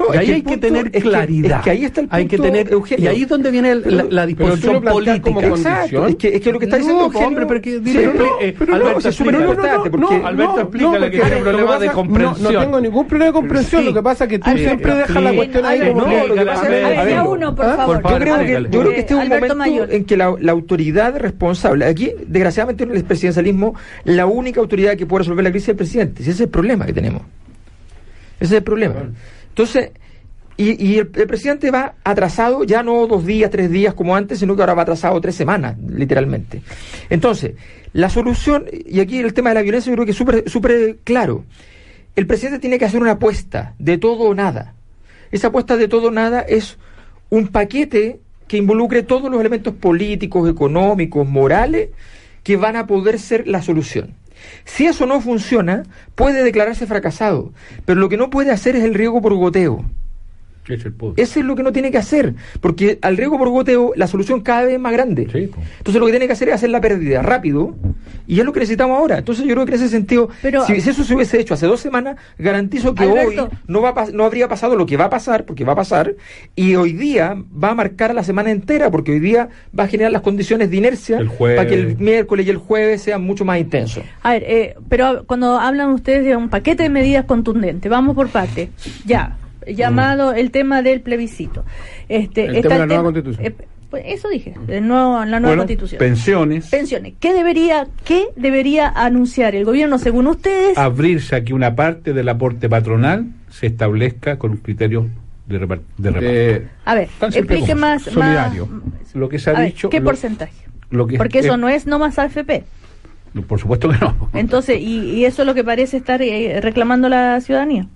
No, y ahí hay que punto- tener es que- claridad. es que ahí está el hay que punto, tener, Eugenio. y ahí es donde viene el- la, la pero tú lo disposición planteas como política. condición. Es que, es que lo que está No, diciendo Eugenio- hombre, pero que- Sí, no, eh, pero no, Alberto, es súper importante porque Alberto, explícale que tiene problema de no- comprensión. No, tengo ningún problema de comprensión. Sí. Lo que pasa es que tú siempre dejas la cuestión ahí como. no, lo que pasa es- A ver, uno, por ¿ah? favor. Por Yo creo, que, yo creo que este es un momento en que la, la autoridad responsable, aquí desgraciadamente en el presidencialismo, la única autoridad que puede resolver la crisis es el presidente. Ese es el problema que tenemos. Ese es el problema. Entonces, y, el, presidente va atrasado, ya no dos días, tres días como antes, sino que ahora va atrasado tres semanas, literalmente. Entonces, la solución, y aquí el tema de la violencia yo creo que es súper claro. El presidente tiene que hacer una apuesta de todo o nada. Esa apuesta de todo o nada es un paquete que involucre todos los elementos políticos, económicos, morales, que van a poder ser la solución. Si eso no funciona, puede declararse fracasado, pero lo que no puede hacer es el riego por goteo. Es el punto. Eso es lo que no tiene que hacer, porque al riego por goteo la solución cada vez es más grande. Sí. Entonces lo que tiene que hacer es hacer la pérdida rápido, y es lo que necesitamos ahora. Entonces yo creo que en ese sentido, Pero- si, si eso se hubiese hecho hace dos semanas, garantizo que Alberto. hoy no, va no habría pasado lo que va a pasar, porque va a pasar, y hoy día va a marcar la semana entera, porque hoy día va a generar las condiciones de inercia El jueves. para que el miércoles y el jueves sean mucho más intensos. A ver, eh, pero cuando hablan ustedes de un paquete de medidas contundentes, vamos por parte. Ya, llamado el tema del plebiscito. Este, El está tema de la nueva constitución. eh, pues eso dije, el nuevo- la nueva Bueno, constitución. pensiones, Pensiones. ¿Qué debería, ¿Qué debería anunciar el gobierno según ustedes? abrirse a que una parte del aporte patronal se establezca con un criterio de, repar- de reparto. Eh, A ver, explique más. Solidario. más- Lo que se ha a ver, dicho. ¿Qué lo- porcentaje? lo que Porque es- eso no es no más AFP. Por supuesto que no. Entonces, y, y eso es lo que parece estar eh, reclamando la ciudadanía.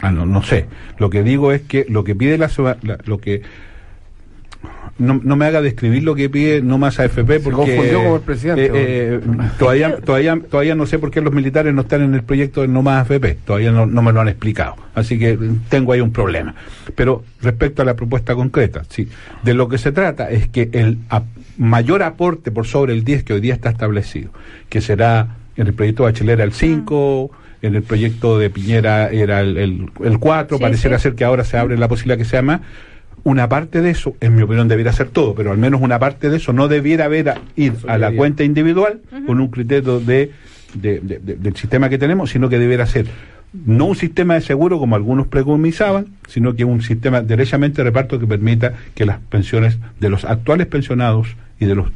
Ah, no, no sé. Lo que digo es que lo que pide la, lo que no, no me haga describir lo que pide no más AFP porque confundió como el presidente, eh, eh, todavía todavía todavía no sé por qué los militares no están en el proyecto de no más AFP todavía no, no me lo han explicado. Así que tengo ahí un problema. Pero respecto a la propuesta concreta sí. De lo que se trata es que el mayor aporte por sobre el 10 que hoy día está establecido que será en el proyecto Bachelet era el 5 en el proyecto de Piñera era el, el, el 4 Sí, pareciera sí. ser que ahora se abre la posibilidad que sea más una parte de eso, en mi opinión, debiera ser todo, pero al menos una parte de eso no debiera haber a- ir a la cuenta individual con un criterio de, de- de- de- del sistema que tenemos, sino que debiera ser no un sistema de seguro como algunos preconizaban, sino que un sistema derechamente de reparto que permita que las pensiones de los actuales pensionados y de los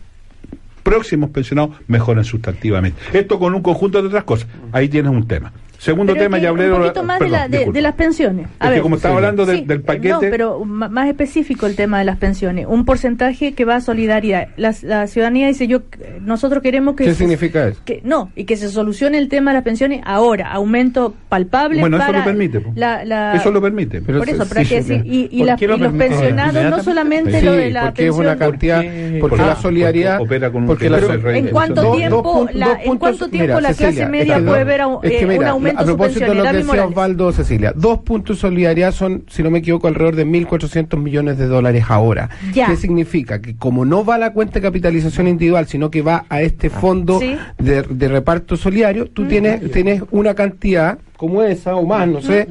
próximos pensionados mejoren sustantivamente. Esto con un conjunto de otras cosas. Ahí tienes un tema. Segundo Pero tema, que ya hablé un de poquito más de, perdón, la- de- de las pensiones. A Es que ver, como estaba hablando del- sí, del paquete- No, pero más específico el tema de las pensiones. Un porcentaje que va a solidaridad. La, la ciudadanía dice, yo nosotros queremos que... ¿Qué se- significa eso? que no, y que se solucione el tema de las pensiones ahora. Aumento palpable Bueno, eso para lo permite, la- la- Eso lo permite. por eso, pero hay que decir, y, y ¿Por las- qué lo y los pensionados, no solamente Sí, lo de la porque es pensión. una cantidad, porque Ah, la solidaridad, porque opera con un de ¿En cuánto tiempo, la, dos ¿en puntos- cuánto tiempo mira, la Cecilia, clase es media que puede ver un, es que eh, aumento a propósito de lo que decía. Osvaldo Cecilia, dos puntos de solidaridad son, si no me equivoco, alrededor de 1.400 millones de dólares ahora. Ya. ¿Qué significa? Que como no va a la cuenta de capitalización individual, sino que va a este fondo Sí. de, de reparto solidario, tú tienes, tienes una cantidad como esa o más, no sé,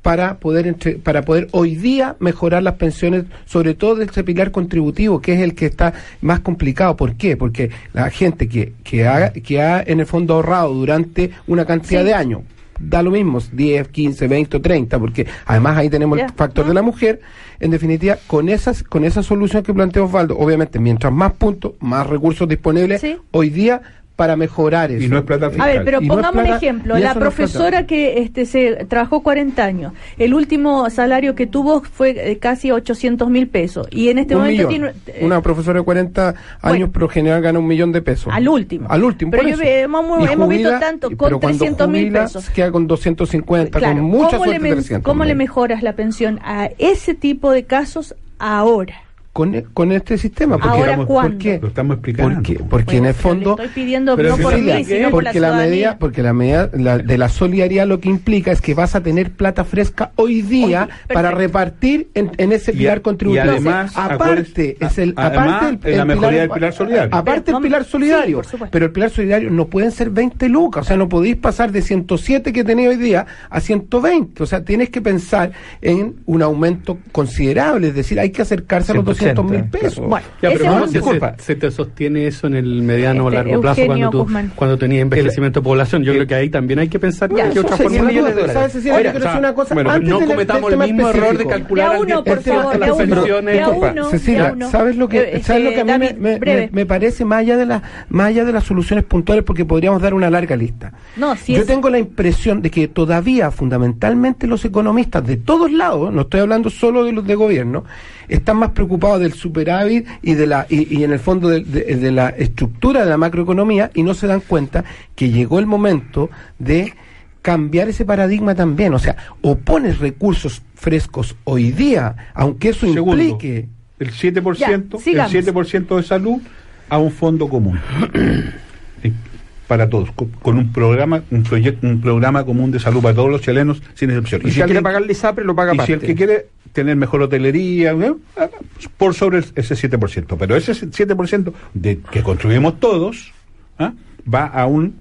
para poder entre- para poder hoy día mejorar las pensiones, sobre todo de este pilar contributivo, que es el que está más complicado. ¿Por qué? Porque la gente que, que, ha, que ha en el fondo ahorrado durante una cantidad Sí. de años, da lo mismo, 10, 15, 20 o 30, porque además ahí tenemos el factor de la mujer. En definitiva, con esas con esa solución que plantea Osvaldo, obviamente, mientras más puntos, más recursos disponibles, Sí. hoy día para mejorar eso. Y no es plata A fiscal. ver, pero Y no pongamos un plata- ejemplo. La eso no es plata. profesora que este se trabajó 40 años, el último salario que tuvo fue eh, casi 800 mil pesos. Y en este un momento millón. tiene... eh, Una profesora de 40 años, Bueno. pero general gana un millón de pesos. Al último. Al último. Pero por yo eso. hemos- Y hemos visto jubila, tanto con pero cuando 300.000 jubila, pesos. Queda con 250, claro, con mucha ¿cómo, le, suerte men- 300. ¿Cómo le mil. mejoras la pensión a ese tipo de casos ahora? Con, con este sistema. Porque, Ahora, ¿por ¿cuándo? qué? Lo estamos explicando. Porque, porque Bueno, en el fondo... estoy pidiendo Pero no por mí, sino por la porque la medida, porque la medida la- de la solidaridad lo que implica es que vas a tener plata fresca hoy día Hoy, para repartir en, en ese Y a- pilar y contributivo. además, aparte es el aparte el, la mejoría del pilar solidario. Aparte el pilar solidario, supuesto. pero el pilar solidario no pueden ser 20 lucas, o sea, no podéis pasar de 107 que tenéis hoy día a 120, o sea, tienes que pensar en un aumento considerable, es decir, hay que acercarse a los 200 mil 180, pesos. Bueno, Ya, pero es ¿cómo un- se, disculpa. se te sostiene eso en el mediano o Este, largo plazo Eugenio cuando tú, Guzmán. cuando tenías envejecimiento de población? Yo creo que ahí también hay que pensar Ya, que otra forma de dólares. ¿Sabes, Cecilia? Oiga, Yo quiero o sea, decir una cosa bueno, antes no del- cometamos el mismo error de calcular De a al uno, 10% por favor, las pensiones. Cecilia, ya uno. ¿sabes lo que, Eh, ¿sabes lo que a mí me, parece más allá, de la, más allá de las soluciones puntuales? Porque podríamos dar una larga lista. No, si Yo tengo la impresión de que todavía, fundamentalmente, los economistas de todos lados, no estoy hablando solo de los de gobierno, están más preocupados del superávit y de la y, y en el fondo de, de- de la estructura de la macroeconomía y no se dan cuenta que llegó el momento de cambiar ese paradigma también. O sea, o pones recursos frescos hoy día, aunque eso Segundo, implique el 7%, Ya, el sigamos. 7% de salud a un fondo común. Eh, para todos, con, con un programa, un proyecto, un programa común de salud para todos los chilenos sin excepción. Y si quiere alguien- pagar el ISAPRE, lo paga y si el que quiere tener mejor hotelería, ¿no? Ah, por sobre ese 7%. Pero ese 7% de, que construimos todos ¿ah? va a un,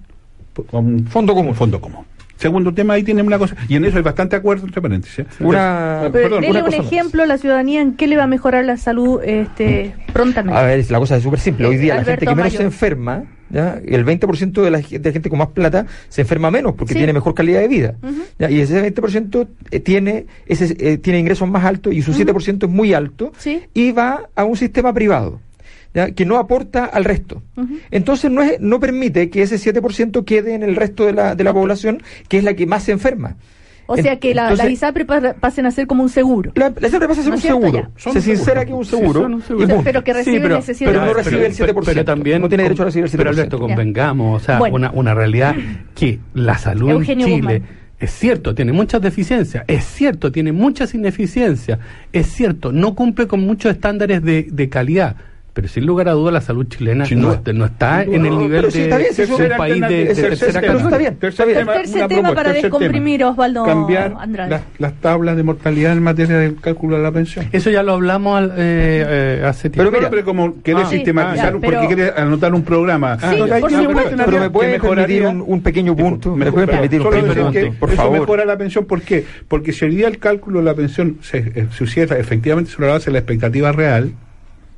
a un Fondo común. fondo común. Segundo tema, ahí tiene una cosa, y en eso hay bastante acuerdo, entre paréntesis. ¿eh? Una- Pero perdón, dele una un ejemplo a la ciudadanía en qué le va a mejorar la salud este, prontamente. A ver, la cosa es súper simple. Hoy día la gente que menos se enferma, ¿ya? el 20% de la de gente con más plata se enferma menos porque Sí. tiene mejor calidad de vida. Y ese 20% eh, tiene, ese, eh, tiene ingresos más altos y su 7% es muy alto Sí. y va a un sistema privado. ¿Ya? que no aporta al resto. Entonces no, es, no permite que ese 7% quede en el resto de la, de la población, que es la que más se enferma. O sea que la, Entonces, las ISAPRE pa- pasen a ser como un seguro. la, la ISAPRE pasa a ser ¿No un seguro. Son Se un seguro. sincera que es un Sí, seguro. Pero que reciben pero, ese pero no 7%. recibe el 7%. Pero también no tiene derecho a recibir el 7%. Pero Alberto, convengamos, o sea, Bueno. una, una realidad que la salud Eugenio en Chile Guzmán. es cierto, tiene muchas deficiencias, es cierto, tiene muchas ineficiencias, es cierto, no cumple con muchos estándares de, de calidad, Pero sin lugar a duda la salud chilena no, está en el nivel sí, de, bien, si de eso un era país de, tercera cadena. está bien, tercer tema, Tercer para tercer descomprimir, tema. Osvaldo Cambiar las, las tablas de mortalidad en materia de cálculo de la pensión. Eso ya lo hablamos al- eh, eh, hace tiempo. Pero, pero como querés Ah, sistematizar, sí, ya, porque pero- querés anotar un programa. Hay Pero me puede permitir un, un pequeño punto. Me, puede permitir un pequeño punto, que por eso favor. mejora la pensión, ¿por qué? Porque si hoy día el cálculo de la pensión se, eh, se hiciera efectivamente sobre la base de la expectativa real,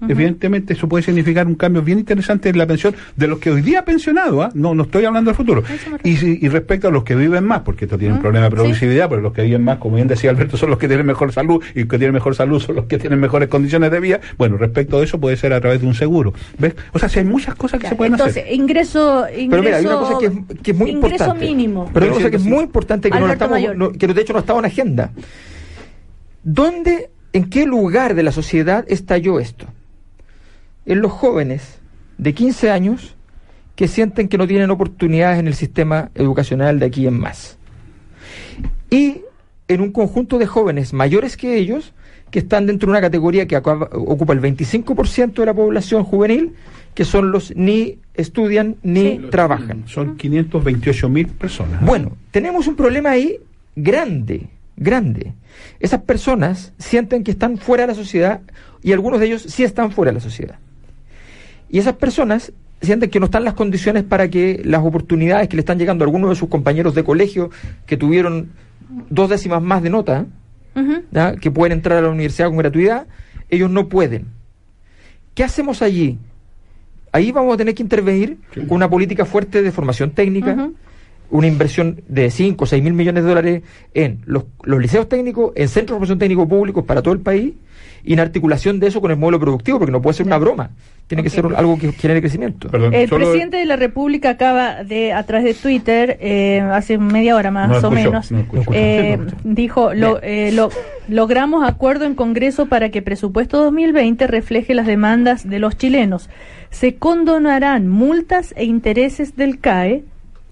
evidentemente eso puede significar un cambio bien interesante en la pensión de los que hoy día pensionados, ¿ah? no no estoy hablando del futuro, y, respecto a los que viven más, porque esto tiene un problema de progresividad, pero los que viven más, como bien decía Alberto, son los que tienen mejor salud, y los que tienen mejor salud son los que tienen mejores condiciones de vida, bueno, respecto a eso puede ser a través de un seguro, ¿ves? O sea, si hay muchas cosas que se pueden Entonces, hacer. ingreso, ingreso, Pero mira, hay una cosa que es, que es muy ingreso importante. mínimo. Pero hay una cosa que es muy importante que, no estamos, no- que de hecho no estaba en agenda. ¿Dónde, en qué lugar de la sociedad estalló esto? En los jóvenes de 15 años que sienten que no tienen oportunidades en el sistema educacional de aquí en más. Y en un conjunto de jóvenes mayores que ellos que están dentro de una categoría que ocupa el 25% de la población juvenil, que son los ni estudian ni trabajan. Son 528 mil personas. Bueno, tenemos un problema ahí grande, grande. Esas personas sienten que están fuera de la sociedad y algunos de ellos sí están fuera de la sociedad. Y esas personas sienten que no están las condiciones para que las oportunidades que le están llegando a algunos de sus compañeros de colegio que tuvieron dos décimas más de nota, que pueden entrar a la universidad con gratuidad, ellos no pueden. ¿Qué hacemos allí? Ahí vamos a tener que intervenir con una política fuerte de formación técnica, una inversión de 5 o 6 mil millones de dólares en los, los liceos técnicos, en centros de formación técnico públicos para todo el país y en articulación de eso con el modelo productivo, porque no puede ser una broma, tiene que ser un- algo que genere crecimiento. El presidente de la República acaba de, a través de Twitter, eh, hace media hora más No o menos, no eh, dijo, lo, eh, lo- logramos acuerdo en Congreso para que presupuesto 2020 refleje las demandas de los chilenos. Se condonarán multas e intereses del CAE.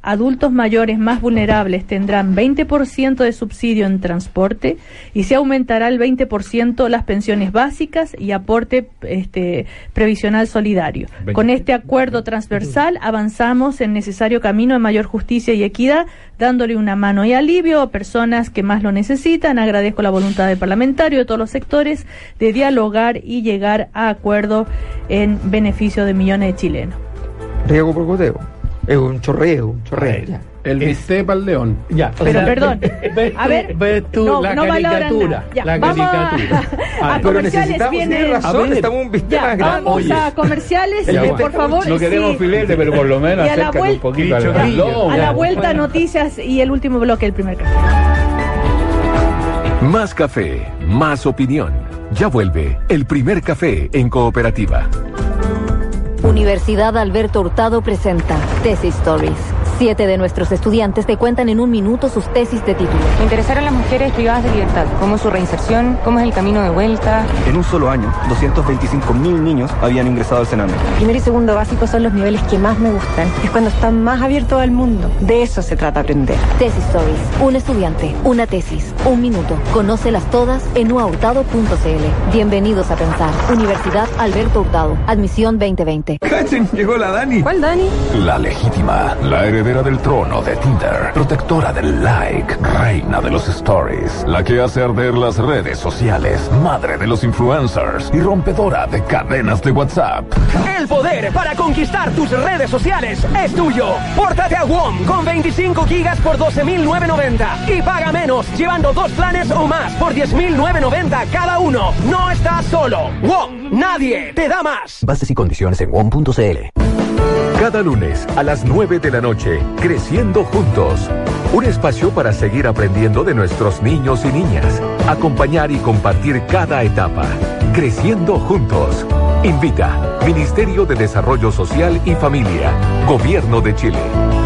Adultos mayores más vulnerables tendrán 20% de subsidio en transporte y se aumentará el 20% las pensiones básicas y aporte este, previsional solidario. Con este acuerdo transversal avanzamos en necesario camino de mayor justicia y equidad, dándole una mano y alivio a personas que más lo necesitan. Agradezco la voluntad del parlamentario de todos los sectores de dialogar y llegar a acuerdo en beneficio de millones de chilenos. Riego por goteo. Es un chorreo, un chorreo. ya. El bistec león. Ya. Pero perdón, Ves a ver, ves tú no, la no caricatura. Ya, la vamos a- caricatura. a comerciales viene- razón, A ver. estamos un bistec Ya, más grande. vamos Oye. a comerciales, eh, por favor. No queremos sí. filete, pero por lo menos Y a la acércate un vuelta- poquito al Grillo, balón. grillo. A la Ya. vuelta, noticias y el último bloque, el primer café. Más café, más opinión. Ya vuelve el primer café en cooperativa. Universidad Alberto Hurtado presenta Tesis Stories. Siete de nuestros estudiantes te cuentan en un minuto sus tesis de título. Me interesaron las mujeres privadas de libertad, cómo es su reinserción, cómo es el camino de vuelta. En un solo año, 225 mil niños habían ingresado al Sename. Primero y segundo básico son los niveles que más me gustan. Es cuando están más abiertos al mundo. De eso se trata aprender. Tesis Stories. Un estudiante, una tesis, un minuto. Conócelas todas en uahurtado.cl. Bienvenidos a pensar. Universidad Alberto Hurtado. Admisión 2020. ¡Cachen! Llegó la Dani. ¿Cuál, Dani? La legítima, la heredera del trono de Tinder, protectora del like, reina de los stories, la que hace arder las redes sociales, madre de los influencers y rompedora de cadenas de WhatsApp. El poder para conquistar tus redes sociales es tuyo. Pórtate a WOM con 25 gigas por 12.990 y paga menos llevando dos planes o más por 10.990 cada uno. No estás solo. WOM, nadie te da más. Bases y condiciones en WOM.cl. Cada lunes a las 9 de la noche, Creciendo Juntos. Un espacio para seguir aprendiendo de nuestros niños y niñas. Acompañar y compartir cada etapa. Creciendo Juntos. Invita Ministerio de Desarrollo Social y Familia. Gobierno de Chile.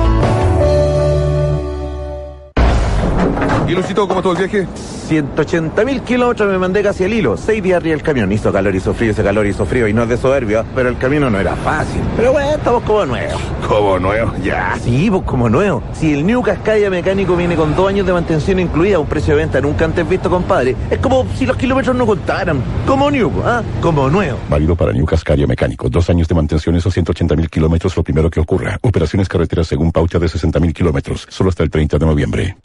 ¿Y Luchito, cómo estuvo el viaje? 180 mil kilómetros me mandé casi al hilo. Seis días arriba el camión. Hizo calor, hizo frío, hizo calor, hizo frío. Y no es de soberbia, pero el camino no era fácil. Pero bueno, estamos como nuevos. ¿Como nuevo? Ya. Sí, pues como nuevo. Si el New Cascaya Mecánico viene con dos años de mantención incluida, un precio de venta nunca antes visto, compadre. Es como si los kilómetros no contaran. Como New, ¿ah? Como nuevo. Válido para New Cascadia Mecánico. Dos años de mantención, esos 180 mil kilómetros, lo primero que ocurra. Operaciones carreteras según pauta de 60 mil kilómetros. Solo hasta el 30 de noviembre.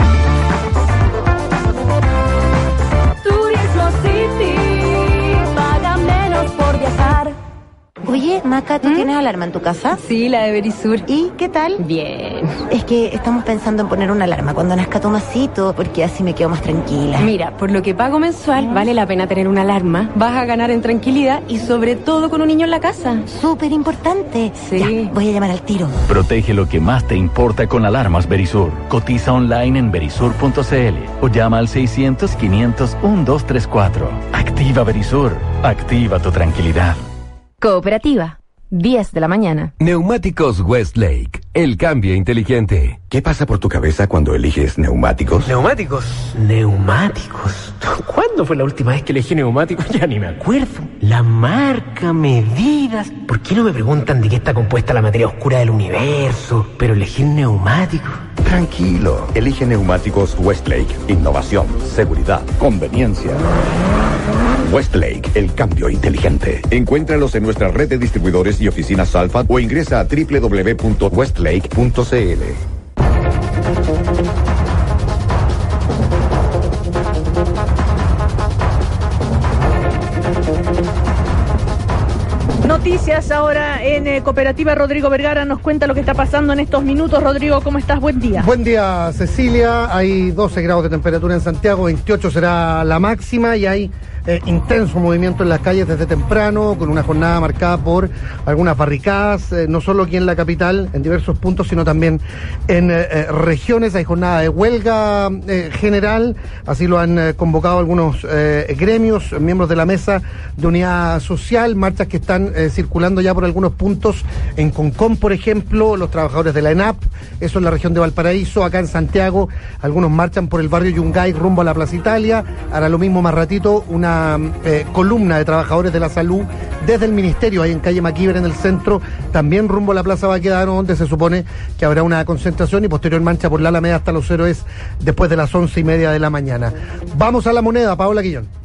Oye, Maca, ¿tú tienes alarma en tu casa? Sí, la de Verisur. ¿Y qué tal? Bien. Es que estamos pensando en poner una alarma cuando nazca Tomasito, porque así me quedo más tranquila. Mira, por lo que pago mensual, vale la pena tener una alarma. Vas a ganar en tranquilidad y sobre todo con un niño en la casa. Súper importante. Sí. Ya, voy a llamar al tiro. Protege lo que más te importa con alarmas Berisur. Cotiza online en berisur.cl o llama al 600 500 1234. Activa Berisur. Activa tu tranquilidad. Cooperativa. 10 de la mañana. Neumáticos Westlake, el cambio inteligente. ¿Qué pasa por tu cabeza cuando eliges neumáticos? ¿Neumáticos? ¿Neumáticos? ¿Cuándo fue la última vez que elegí neumáticos? Ya ni me acuerdo. La marca, medidas. ¿Por qué no me preguntan de qué está compuesta la materia oscura del universo? Pero elegir neumáticos. Tranquilo, elige neumáticos Westlake. Innovación, seguridad, conveniencia. Westlake, el cambio inteligente. Encuéntralos en nuestra red de distribuidores y oficinas Alfa o ingresa a www.westlake.cl. Noticias ahora en eh, Cooperativa. Rodrigo Vergara nos cuenta lo que está pasando en estos minutos. Rodrigo, ¿cómo estás? Buen día. Buen día, Cecilia. Hay 12 grados de temperatura en Santiago, 28 será la máxima y hay eh, intenso movimiento en las calles desde temprano, con una jornada marcada por algunas barricadas, eh, no solo aquí en la capital, en diversos puntos, sino también en eh, regiones. Hay jornada de huelga general, así lo han convocado algunos gremios, miembros de la mesa de unidad social, marchas que están circulando ya por algunos puntos en Concón, por ejemplo, los trabajadores de la ENAP, eso en la región de Valparaíso, acá en Santiago, algunos marchan por el barrio Yungay rumbo a la Plaza Italia, hará lo mismo más ratito una eh, columna de trabajadores de la salud desde el ministerio, ahí en calle Maquiver en el centro, también rumbo a la Plaza Baquedano, donde se supone que habrá una concentración y posterior marcha por la Alameda hasta los héroes después de las once y media de la mañana. Vamos a la moneda, Paola Guillón.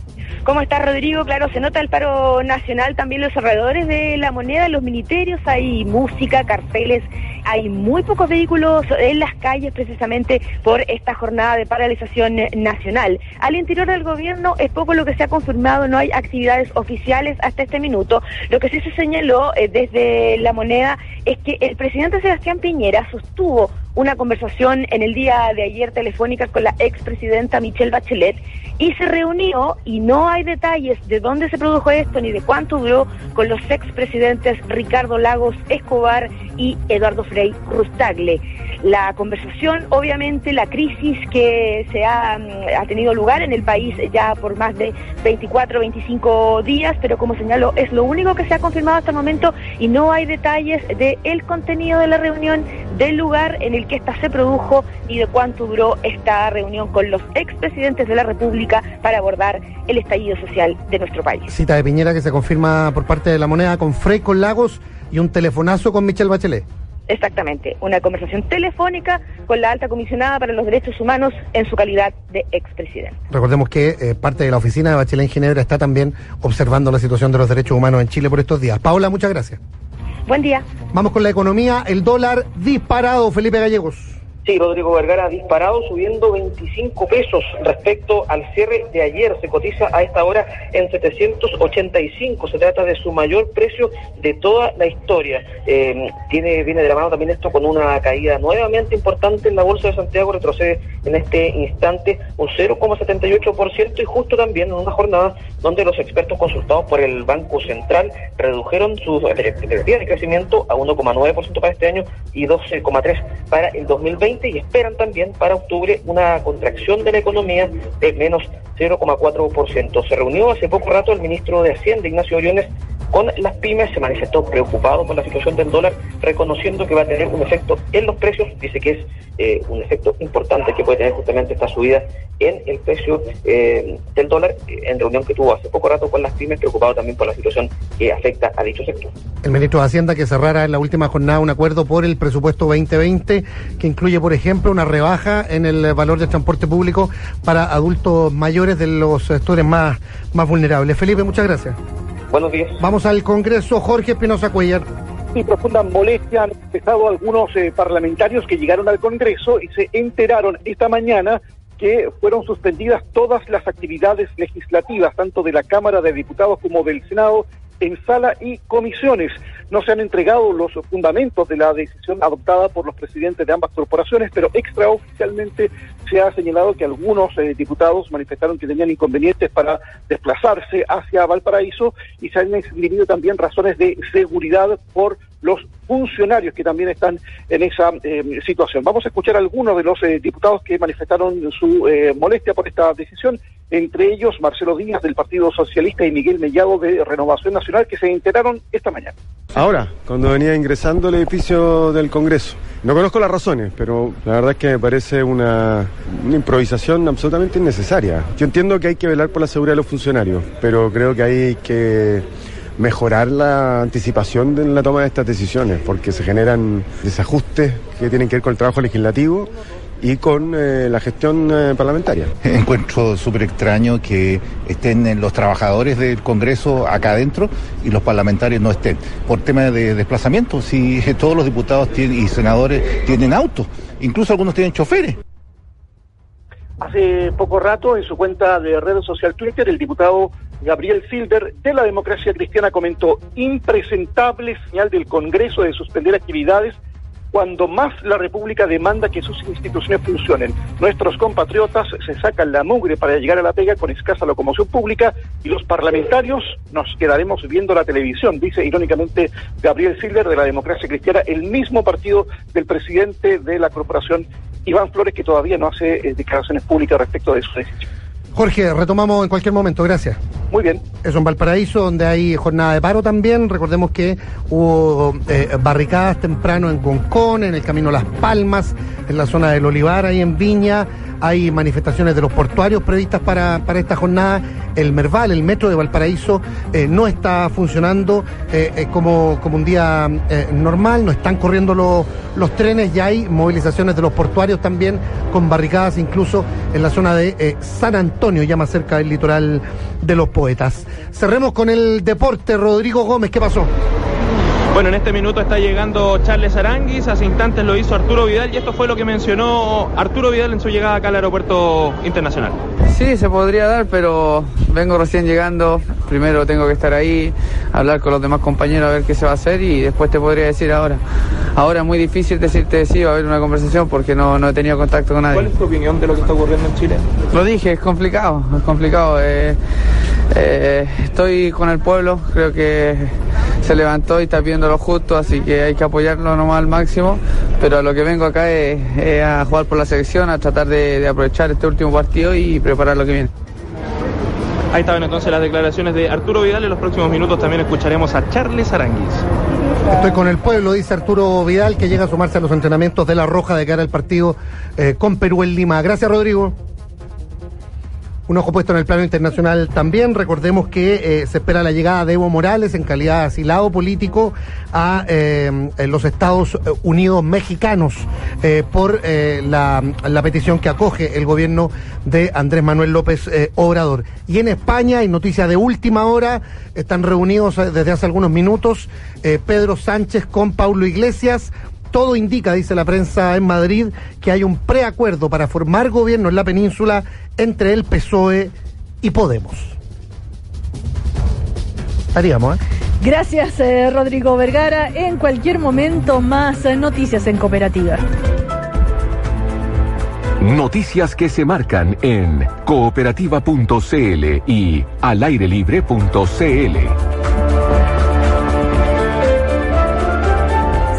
¿Cómo está Rodrigo? Claro, se nota el paro nacional, también los alrededores de la moneda, los ministerios, hay música, carteles, hay muy pocos vehículos en las calles precisamente por esta jornada de paralización nacional. Al interior del gobierno es poco lo que se ha confirmado, no hay actividades oficiales hasta este minuto. Lo que sí se señaló eh, desde la moneda es que el presidente Sebastián Piñera sostuvo una conversación en el día de ayer telefónica con la expresidenta Michelle Bachelet y se reunió, y no hay detalles de dónde se produjo esto ni de cuánto duró, con los expresidentes Ricardo Lagos Escobar y Eduardo Frei Rustagle. La conversación, obviamente, la crisis que se ha, mm, ha tenido lugar en el país ya por más de 24, 25 días, pero como señalo, es lo único que se ha confirmado hasta el momento y no hay detalles de el contenido de la reunión, del lugar en el que esta se produjo y de cuánto duró esta reunión con los expresidentes de la República para abordar el estallido social de nuestro país. Cita de Piñera que se confirma por parte de la moneda con Frey, con Lagos y un telefonazo con Michelle Bachelet. Exactamente, una conversación telefónica con la alta comisionada para los derechos humanos en su calidad de expresidente. Recordemos que eh, parte de la oficina de Bachelet en Ginebra está también observando la situación de los derechos humanos en Chile por estos días. Paola, muchas gracias. Buen día. Vamos con la economía. El dólar disparado, Felipe Gallegos. Sí, Rodrigo Vergara disparado subiendo 25 pesos respecto al cierre de ayer. Se cotiza a esta hora en 785. Se trata de su mayor precio de toda la historia. Eh, tiene viene de la mano también esto con una caída nuevamente importante en la bolsa de Santiago. Retrocede en este instante un 0,78% y justo también en una jornada donde los expertos consultados por el Banco Central redujeron sus expectativas de crecimiento a 1,9% para este año y 12,3% para el 2020 y esperan también para octubre una contracción de la economía de menos 0,4%. Se reunió hace poco rato el ministro de Hacienda, Ignacio Oriones, con las pymes, se manifestó preocupado por la situación del dólar, reconociendo que va a tener un efecto en los precios, dice que es eh, un efecto importante que puede tener justamente esta subida en el precio eh, del dólar, eh, en reunión que tuvo hace poco rato con las pymes, preocupado también por la situación que afecta a dicho sector. El ministro de Hacienda que cerrara en la última jornada un acuerdo por el presupuesto 2020 que incluye, por ejemplo, una rebaja en el valor del transporte público para adultos mayores de los sectores más, más vulnerables. Felipe, muchas gracias. Buenos días. Vamos al Congreso. Jorge Espinosa Cuellar. y profunda molestia han expresado algunos eh, parlamentarios que llegaron al Congreso y se enteraron esta mañana que fueron suspendidas todas las actividades legislativas, tanto de la Cámara de Diputados como del Senado, en sala y comisiones. No se han entregado los fundamentos de la decisión adoptada por los presidentes de ambas corporaciones, pero extraoficialmente se ha señalado que algunos eh, diputados manifestaron que tenían inconvenientes para desplazarse hacia Valparaíso y se han esgrimido también razones de seguridad por los funcionarios que también están en esa eh, situación. Vamos a escuchar a algunos de los eh, diputados que manifestaron su eh, molestia por esta decisión, entre ellos Marcelo Díaz del Partido Socialista y Miguel Mellado de Renovación Nacional, que se enteraron esta mañana. Ahora, cuando venía ingresando al edificio del Congreso. No conozco las razones, pero la verdad es que me parece una, una improvisación absolutamente innecesaria. Yo entiendo que hay que velar por la seguridad de los funcionarios, pero creo que hay que mejorar la anticipación en la toma de estas decisiones, porque se generan desajustes que tienen que ver con el trabajo legislativo y con eh, la gestión eh, parlamentaria. Encuentro súper extraño que estén eh, los trabajadores del Congreso acá adentro y los parlamentarios no estén. Por tema de desplazamiento, si todos los diputados tienen, y senadores tienen autos, incluso algunos tienen choferes. Hace poco rato, en su cuenta de red social Twitter, el diputado Gabriel Silver de la Democracia Cristiana comentó impresentable señal del Congreso de suspender actividades cuando más la República demanda que sus instituciones funcionen. Nuestros compatriotas se sacan la mugre para llegar a la pega con escasa locomoción pública y los parlamentarios nos quedaremos viendo la televisión, dice irónicamente Gabriel Silver de la Democracia Cristiana, el mismo partido del presidente de la corporación Iván Flores, que todavía no hace eh, declaraciones públicas respecto de su decisión. Jorge, retomamos en cualquier momento, gracias. Muy bien. Eso en Valparaíso, donde hay jornada de paro también. Recordemos que hubo eh, barricadas temprano en Concón, en el camino Las Palmas, en la zona del Olivar, ahí en Viña. Hay manifestaciones de los portuarios previstas para, para esta jornada. El Merval, el metro de Valparaíso, eh, no está funcionando eh, eh, como, como un día normal, no están corriendo los, los trenes y hay movilizaciones de los portuarios también, con barricadas incluso en la zona de San Antonio, ya más cerca del litoral de los poetas. Cerremos con el deporte. Rodrigo Gómez, ¿qué pasó? Bueno, en este minuto está llegando Charles Aranguis, hace instantes lo hizo Arturo Vidal y esto fue lo que mencionó Arturo Vidal en su llegada acá al aeropuerto internacional. Sí, se podría dar, pero vengo recién llegando. Primero tengo que estar ahí, hablar con los demás compañeros a ver qué se va a hacer y después te podría decir ahora. Ahora es muy difícil decirte sí, va a haber una conversación porque no, no he tenido contacto con nadie. ¿Cuál es tu opinión de lo que está ocurriendo en Chile? Lo dije, es complicado, es complicado. eh, eh, estoy con el pueblo, creo que se levantó y está viendo lo justo, así que hay que apoyarlo nomás al máximo. Pero a lo que vengo acá es, es a jugar por la selección, a tratar de, de aprovechar este último partido y preparar lo que viene. Ahí estaban entonces las declaraciones de Arturo Vidal. En los próximos minutos también escucharemos a Charles Aranguis. Estoy con el pueblo, dice Arturo Vidal, que llega a sumarse a los entrenamientos de la Roja de cara al partido eh, con Perú en Lima. Gracias, Rodrigo. Un ojo puesto en el plano internacional también. Recordemos que eh, se espera la llegada de Evo Morales en calidad de asilado político a eh, en los Estados Unidos mexicanos eh, por la, petición que acoge el gobierno de Andrés Manuel López Obrador. Y en España, hay noticias de última hora, están reunidos desde hace algunos minutos Pedro Sánchez con Paulo Iglesias. Todo indica, dice la prensa en Madrid, que hay un preacuerdo para formar gobierno en la península entre el PSOE y Podemos. Haríamos, ¿eh? Gracias, eh, Rodrigo Vergara. En cualquier momento, más eh, noticias en cooperativa. Noticias que se marcan en cooperativa.cl y alairelibre.cl.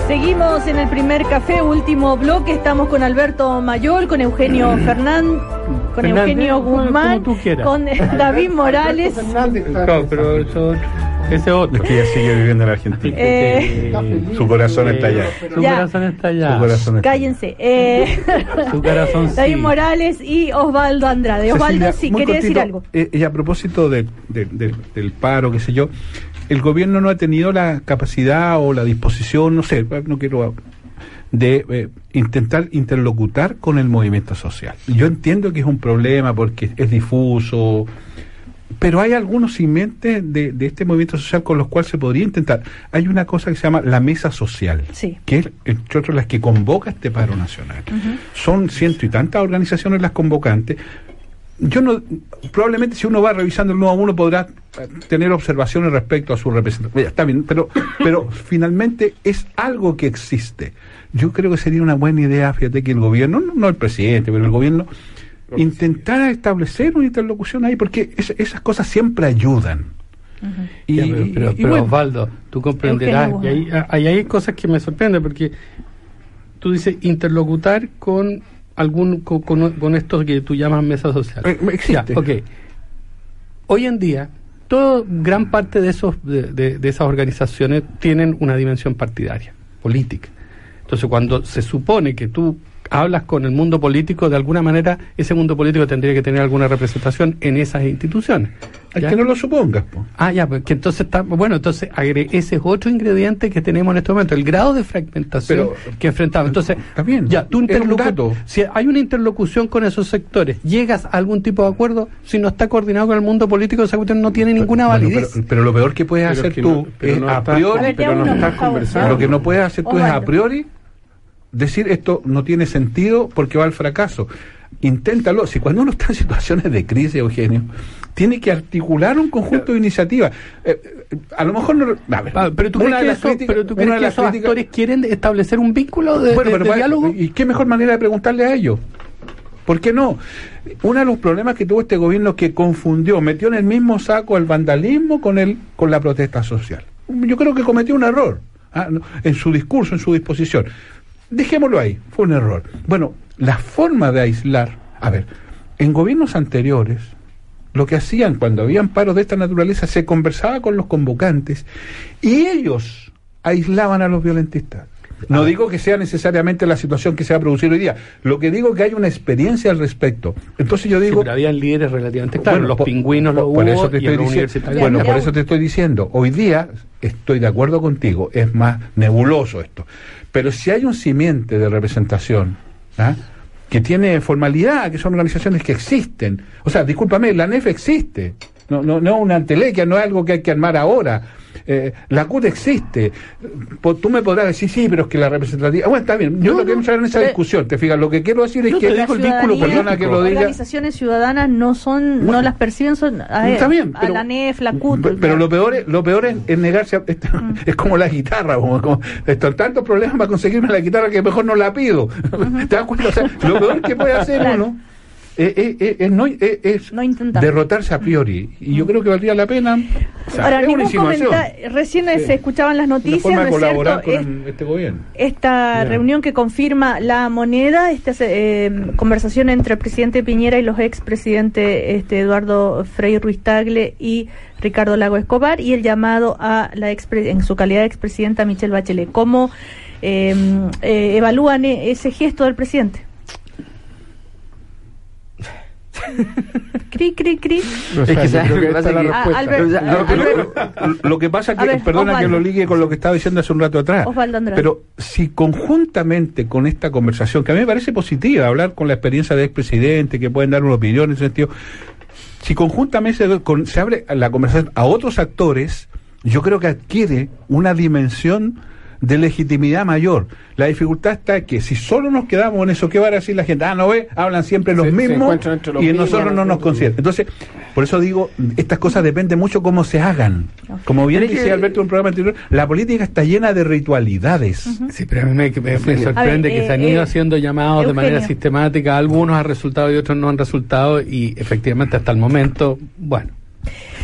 Seguimos en el primer café, último bloque. Estamos con Alberto Mayol, con Eugenio Fernández, con Fernández, Eugenio Guzmán, como tú quieras. con eh, David Morales. No, pero eso- Ese otro. Es que ella sigue viviendo en Argentina. Eh, Su corazón está allá. Su Ya. corazón está allá. Su corazón está Cállense. Eh, Su corazón David sí. Morales y Osvaldo Andrade. Osvaldo, Cecilia, sí, quería decir algo. eh, y a propósito de- de- de- del paro, qué sé yo, el gobierno no ha tenido la capacidad o la disposición, no sé, no quiero de eh, intentar interlocutar con el movimiento social. Yo entiendo que es un problema porque es difuso, pero hay algunos simientes de, de este movimiento social con los cuales se podría intentar. Hay una cosa que se llama la mesa social, Sí. que es, entre otras, las que convoca este paro nacional. Son ciento y tantas organizaciones las convocantes. Yo no, probablemente si uno va revisando el a uno podrá tener observaciones respecto a su representación. Está bien, pero, pero finalmente es algo que existe. Yo creo que sería una buena idea, fíjate, que el gobierno, no, no el presidente, pero el gobierno intentara establecer una interlocución ahí, porque es- esas cosas siempre ayudan. Y, Ya, pero, pero- y pero, bueno, Osvaldo, tú comprenderás, y ahí, ahí hay cosas que me sorprenden, porque tú dices interlocutar con algún con, con- con esto que tú llamas mesa social. Eh, existe. Ya. Hoy en día, todo, gran parte de, esos, de, de- de esas organizaciones tienen una dimensión partidaria, política. Entonces, cuando se supone que tú hablas con el mundo político, de alguna manera ese mundo político tendría que tener alguna representación en esas instituciones. es ¿ya? que no lo supongas. po. Ah, ya, pues que entonces está, bueno, entonces agre- ese es otro ingrediente que tenemos en este momento, el grado de fragmentación Pero- que enfrentamos. Entonces, bien, ya, tú era un interlocu- dato. si hay una interlocución con esos sectores, llegas a algún tipo de acuerdo, si no está coordinado con el mundo político, esa cuestión no tiene ninguna Bueno, validez. pero, pero lo peor que puedes Pero hacer que tú no- pero es no a priori, pero no estás conversando. lo que no puedes hacer tú es a priori decir esto no tiene sentido porque va al fracaso. Inténtalo. Si cuando uno está en situaciones de crisis, Eugenio, tiene que articular un conjunto de iniciativas. Eh, eh, a lo mejor no. a ver, Ah, pero tú crees que, las eso- críticas- pero tú una crees de que las esos críticas- actores quieren establecer un vínculo de, Bueno, de- pero de para- diálogo? ¿Y qué mejor manera de preguntarle a ellos? ¿Por qué no? Uno de los problemas que tuvo este gobierno es que confundió, metió en el mismo saco el vandalismo con el con la protesta social. Yo creo que cometió un error ah, en su discurso, en su disposición. Dejémoslo ahí, fue un error. Bueno, la forma de aislar, a ver, en gobiernos anteriores, lo que hacían cuando habían paros de esta naturaleza, se conversaba con los convocantes y ellos aislaban a los violentistas. No digo que sea necesariamente la situación que se va a producir hoy día. Lo que digo es que hay una experiencia al respecto. Entonces yo Sí, digo... pero habían líderes relativamente claros, Bueno, los por- pingüinos los por hubo eso te y en diciendo, bueno, no. por eso te estoy diciendo, hoy día estoy de acuerdo contigo, es más nebuloso esto. Pero si hay un simiente de representación, ¿ah? que tiene formalidad, que son organizaciones que existen. O sea, discúlpame, la NEF existe. No, no, no es una antelequia, no es algo que hay que armar ahora. Eh, la CUT existe. Tú me podrás decir, sí, pero es que la representatividad. Bueno, está bien, yo no, quiero entrar en esa pero- discusión. Te fijas, lo que quiero decir es que. el vínculo Perdona que lo diga. Organizaciones ciudadanas no son, no las perciben, son a, está bien, a pero- la NEF, la CUT. Pe- Pero lo peor es, lo peor es, es negarse a, esto- es como la guitarra, como, como- esto, tantos problemas para conseguirme la guitarra que mejor no la pido. ¿Te das cuenta? O sea, lo peor que puede hacer Claro. uno es, es- es- es no, es- es derrotarse a priori. Y yo creo que valdría la pena. o sea, Ahora, ningún recién Sí. se escuchaban las noticias, ¿no de es cierto? con Es- este gobierno. esta Bien. reunión que confirma la moneda, esta eh, conversación entre el presidente Piñera y los expresidentes este, Eduardo Frei Ruiz Tagle y Ricardo Lago Escobar y el llamado a la expre- en su calidad de expresidenta Michelle Bachelet. ¿Cómo eh, eh, evalúan e- ese gesto del presidente? Cri, cri, cri. Es que sabes lo que pasa que- ver, perdona que lo ligue con lo que estaba diciendo hace un rato atrás, pero si conjuntamente con esta conversación, que a mí me parece positiva, hablar con la experiencia de expresidente, que pueden dar una opinión en ese sentido, si conjuntamente se, con- se abre la conversación a otros actores, yo creo que adquiere una dimensión de legitimidad mayor. La dificultad está que si solo nos quedamos en eso, ¿qué va a decir la gente? Ah, no ve, hablan siempre los Se- mismos encuentran entre los y mismos, nosotros no ¿no? nos consideran. Entonces, por eso digo, estas cosas dependen mucho cómo se hagan. Como bien que- Alberto en un programa anterior, la política está llena de ritualidades. Sí, pero a mí me, me- me sorprende ver, que se han eh, ido eh, haciendo llamados de manera sistemática, algunos han resultado y otros no han resultado, y efectivamente hasta el momento, bueno.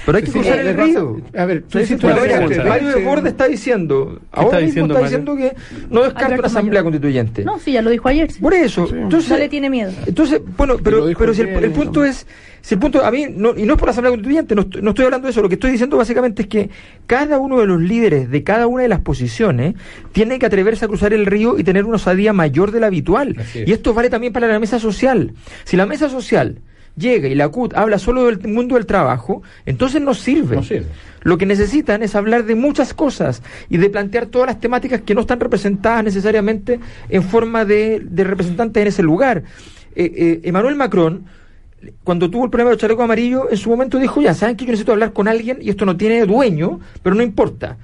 Pero hay que Sí, cruzar eh, el le río. a ver, Tú dices, Mario, Sí. Desbordes está diciendo, está ahora mismo diciendo está Mario? diciendo que no descarta una asamblea Mayor. constituyente. No, sí, ya lo dijo ayer. sí. Por eso, entonces, no le tiene miedo. entonces, bueno, pero, pero si el, punto es, si el punto, a mí, no, y no es por la asamblea constituyente, no, estoy- no estoy hablando de eso, lo que estoy diciendo básicamente es que cada uno de los líderes de cada una de las posiciones tiene que atreverse a cruzar el río y tener una osadía mayor de la habitual. Y esto vale también para la mesa social. Si la mesa social llega y la CUT habla solo del mundo del trabajo, entonces no sirve. No sirve. Lo que necesitan es hablar de muchas cosas y de plantear todas las temáticas que no están representadas necesariamente en forma de, de representantes en ese lugar. Eh, eh, Emmanuel Macron, cuando tuvo el problema del chaleco amarillo, en su momento dijo, ya, ¿saben que yo necesito hablar con alguien y esto no tiene dueño, pero no importa?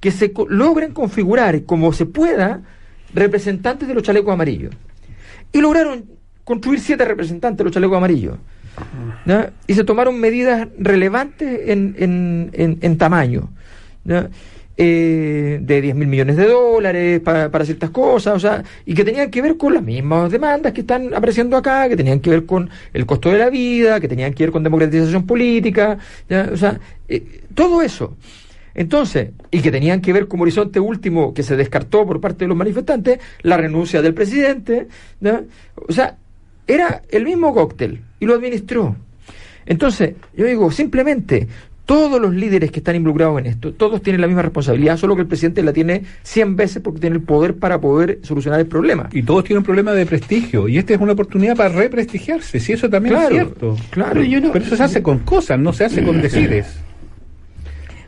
Que se co- logren configurar como se pueda representantes de los chalecos amarillos. Y lograron construir siete representantes de los chalecos amarillos. Y se tomaron medidas relevantes en, en, en- en tamaño. Eh, de 10 mil millones de dólares pa- para ciertas cosas, o sea, y que tenían que ver con las mismas demandas que están apareciendo acá, que tenían que ver con el costo de la vida, que tenían que ver con democratización política, o sea, eh, todo eso. Entonces, y que tenían que ver como horizonte último que se descartó por parte de los manifestantes, la renuncia del presidente, o sea, era el mismo cóctel y lo administró. Entonces, yo digo, simplemente, todos los líderes que están involucrados en esto, todos tienen la misma responsabilidad, solo que el presidente la tiene 100 veces porque tiene el poder para poder solucionar el problema. Y todos tienen un problema de prestigio. Y esta es una oportunidad para represtigiarse. Si eso también Claro, es cierto. claro. Pero, yo no- pero eso se hace con cosas, no se hace con decires.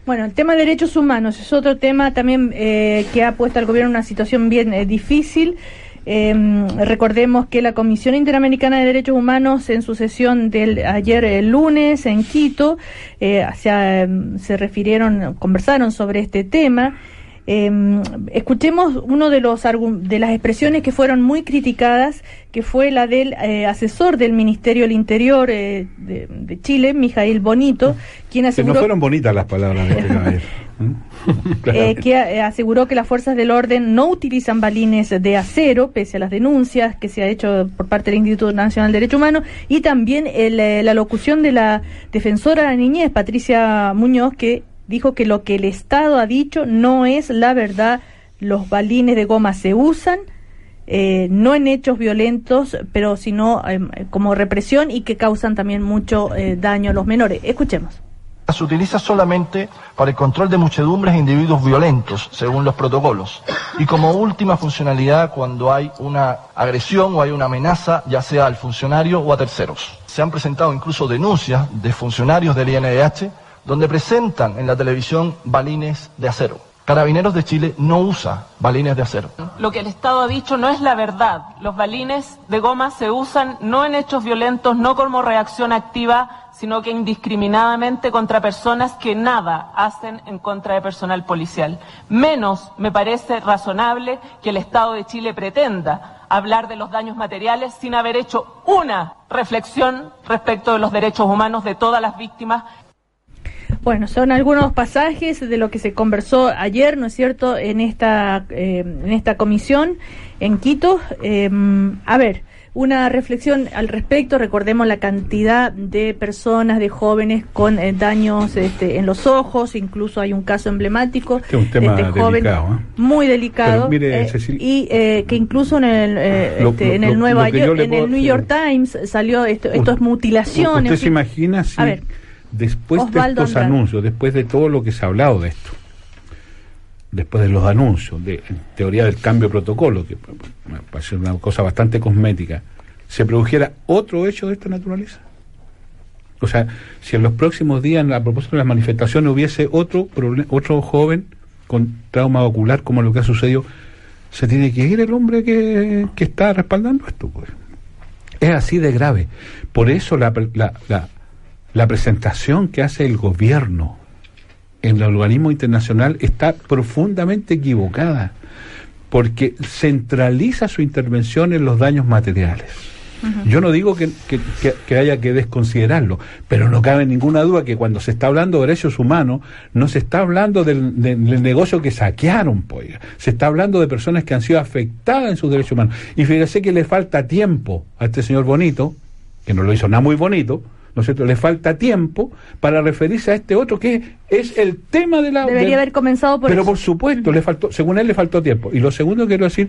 Bueno, el tema de derechos humanos es otro tema también eh, que ha puesto al gobierno en una situación bien eh, difícil. Eh, recordemos que la Comisión Interamericana de Derechos Humanos en su sesión del ayer el lunes en Quito eh, se, se refirieron, conversaron sobre este tema. Eh, escuchemos uno de los de las expresiones que fueron muy criticadas, que fue la del eh, asesor del Ministerio del Interior eh, de, de Chile, Mijail Bonito, quien Que no aseguró fueron bonitas las palabras eh, Claramente. que eh, aseguró que las fuerzas del orden no utilizan balines de acero, pese a las denuncias que se ha hecho por parte del Instituto Nacional de Derechos Humanos, y también el, eh, la locución de la defensora de la niñez, Patricia Muñoz, que dijo que lo que el Estado ha dicho no es la verdad, los balines de goma se usan. eh, no en hechos violentos, pero sino eh, como represión y que causan también mucho eh, daño a los menores. Escuchemos. se utiliza solamente para el control de muchedumbres e individuos violentos, según los protocolos, y como última funcionalidad cuando hay una agresión o hay una amenaza, ya sea al funcionario o a terceros. Se han presentado incluso denuncias de funcionarios del INDH donde presentan en la televisión balines de acero. Carabineros de Chile no usa balines de acero. Lo que el Estado ha dicho no es la verdad. Los balines de goma se usan no en hechos violentos, no como reacción activa, sino que indiscriminadamente contra personas que nada hacen en contra de personal policial. Menos me parece razonable que el Estado de Chile pretenda hablar de los daños materiales sin haber hecho una reflexión respecto de los derechos humanos de todas las víctimas Bueno, son algunos pasajes de lo que se conversó ayer, ¿no es cierto?, en esta, eh, en esta comisión en Quito. Eh, a ver, una reflexión al respecto. Recordemos la cantidad de personas, de jóvenes con eh, daños este, en los ojos. Incluso hay un caso emblemático Este es un tema de joven delicado, ¿eh? muy delicado. Mire, eh, Cecil- y eh, que incluso en el, Lo- este, lo- en el Nueva York, en puedo- el New York Times salió esto, esto es mutilación. en ¿Usted se fin. imagina si ver, después Osvaldo de estos Andrade. anuncios, después de todo lo que se ha hablado de esto, después de los anuncios, de en teoría del cambio de protocolo, que me parece una cosa bastante cosmética, se produjera otro hecho de esta naturaleza? O sea, si en los próximos días, a propósito de las manifestaciones, hubiese otro, otro joven con trauma ocular, como lo que ha sucedido, se tiene que ir el hombre que, que está respaldando esto. Pues. Es así de grave. Por eso la, la, la, la presentación que hace el gobierno en el organismo internacional está profundamente equivocada, porque centraliza su intervención en los daños materiales. Yo no digo que, que- haya que desconsiderarlo, pero no cabe ninguna duda que cuando se está hablando de derechos humanos, no se está hablando del, del- del negocio que saquearon, pues. Se está hablando de personas que han sido afectadas en sus derechos humanos. Y fíjese que le falta tiempo a este señor Bonito, que no lo hizo nada muy bonito, ¿no es cierto? Le falta tiempo para referirse a este otro que es el tema de la... Debería haber comenzado por Pero eso. por supuesto, le faltó, según él le faltó tiempo. Y lo segundo que quiero decir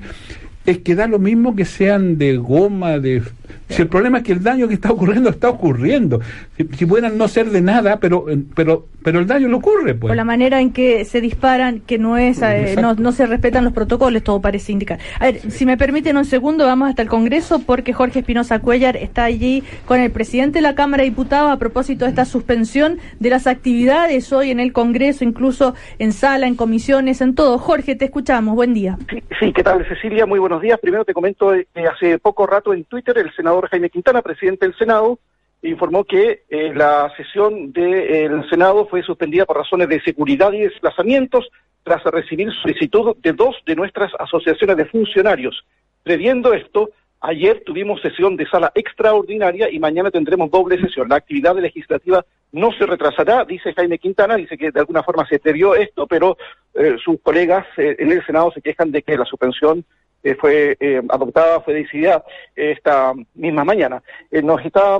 es que da lo mismo que sean de goma, de... Si el problema es que el daño que está ocurriendo está ocurriendo. Si, si pudieran no ser de nada, pero pero pero el daño le ocurre, pues. Por la manera en que se disparan, que no es, eh, no, no se respetan los protocolos, todo parece indicar. A ver, si me permiten un segundo, vamos hasta el Congreso, porque Jorge Espinosa Cuellar está allí con el presidente de la Cámara de Diputados a propósito de esta suspensión de las actividades hoy en el Congreso, incluso en sala, en comisiones, en todo. Jorge, te escuchamos. Buen día. Sí, ¿qué tal, Cecilia? Muy buenos días. Primero te comento eh, que hace poco rato en Twitter el senador Jaime Quintana, presidente del Senado, informó que eh, la sesión del Senado fue suspendida por razones de seguridad y desplazamientos tras recibir solicitud de dos de nuestras asociaciones de funcionarios. Previendo esto, ayer tuvimos sesión de sala extraordinaria y mañana tendremos doble sesión. La actividad legislativa no se retrasará, dice Jaime Quintana, dice que de alguna forma se previó esto, pero eh, sus colegas eh, en el Senado se quejan de que la suspensión eh, fue eh, adoptada, fue decidida esta misma mañana. Eh, nos está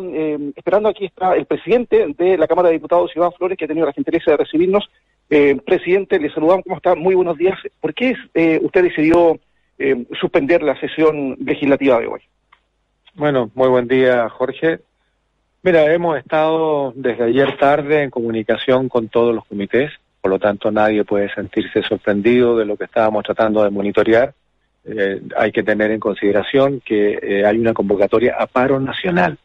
esperando aquí está el presidente de la Cámara de Diputados, Iván Flores, que ha tenido la gentileza de recibirnos. Presidente, le saludamos, ¿cómo está? Muy buenos días. ¿Por qué usted decidió suspender la sesión legislativa de hoy? Bueno, muy buen día, Jorge. Mira, hemos estado desde ayer tarde en comunicación con todos los comités, por lo tanto nadie puede sentirse sorprendido de lo que estábamos tratando de monitorear. Eh, hay que tener en consideración que eh, hay una convocatoria a paro nacional.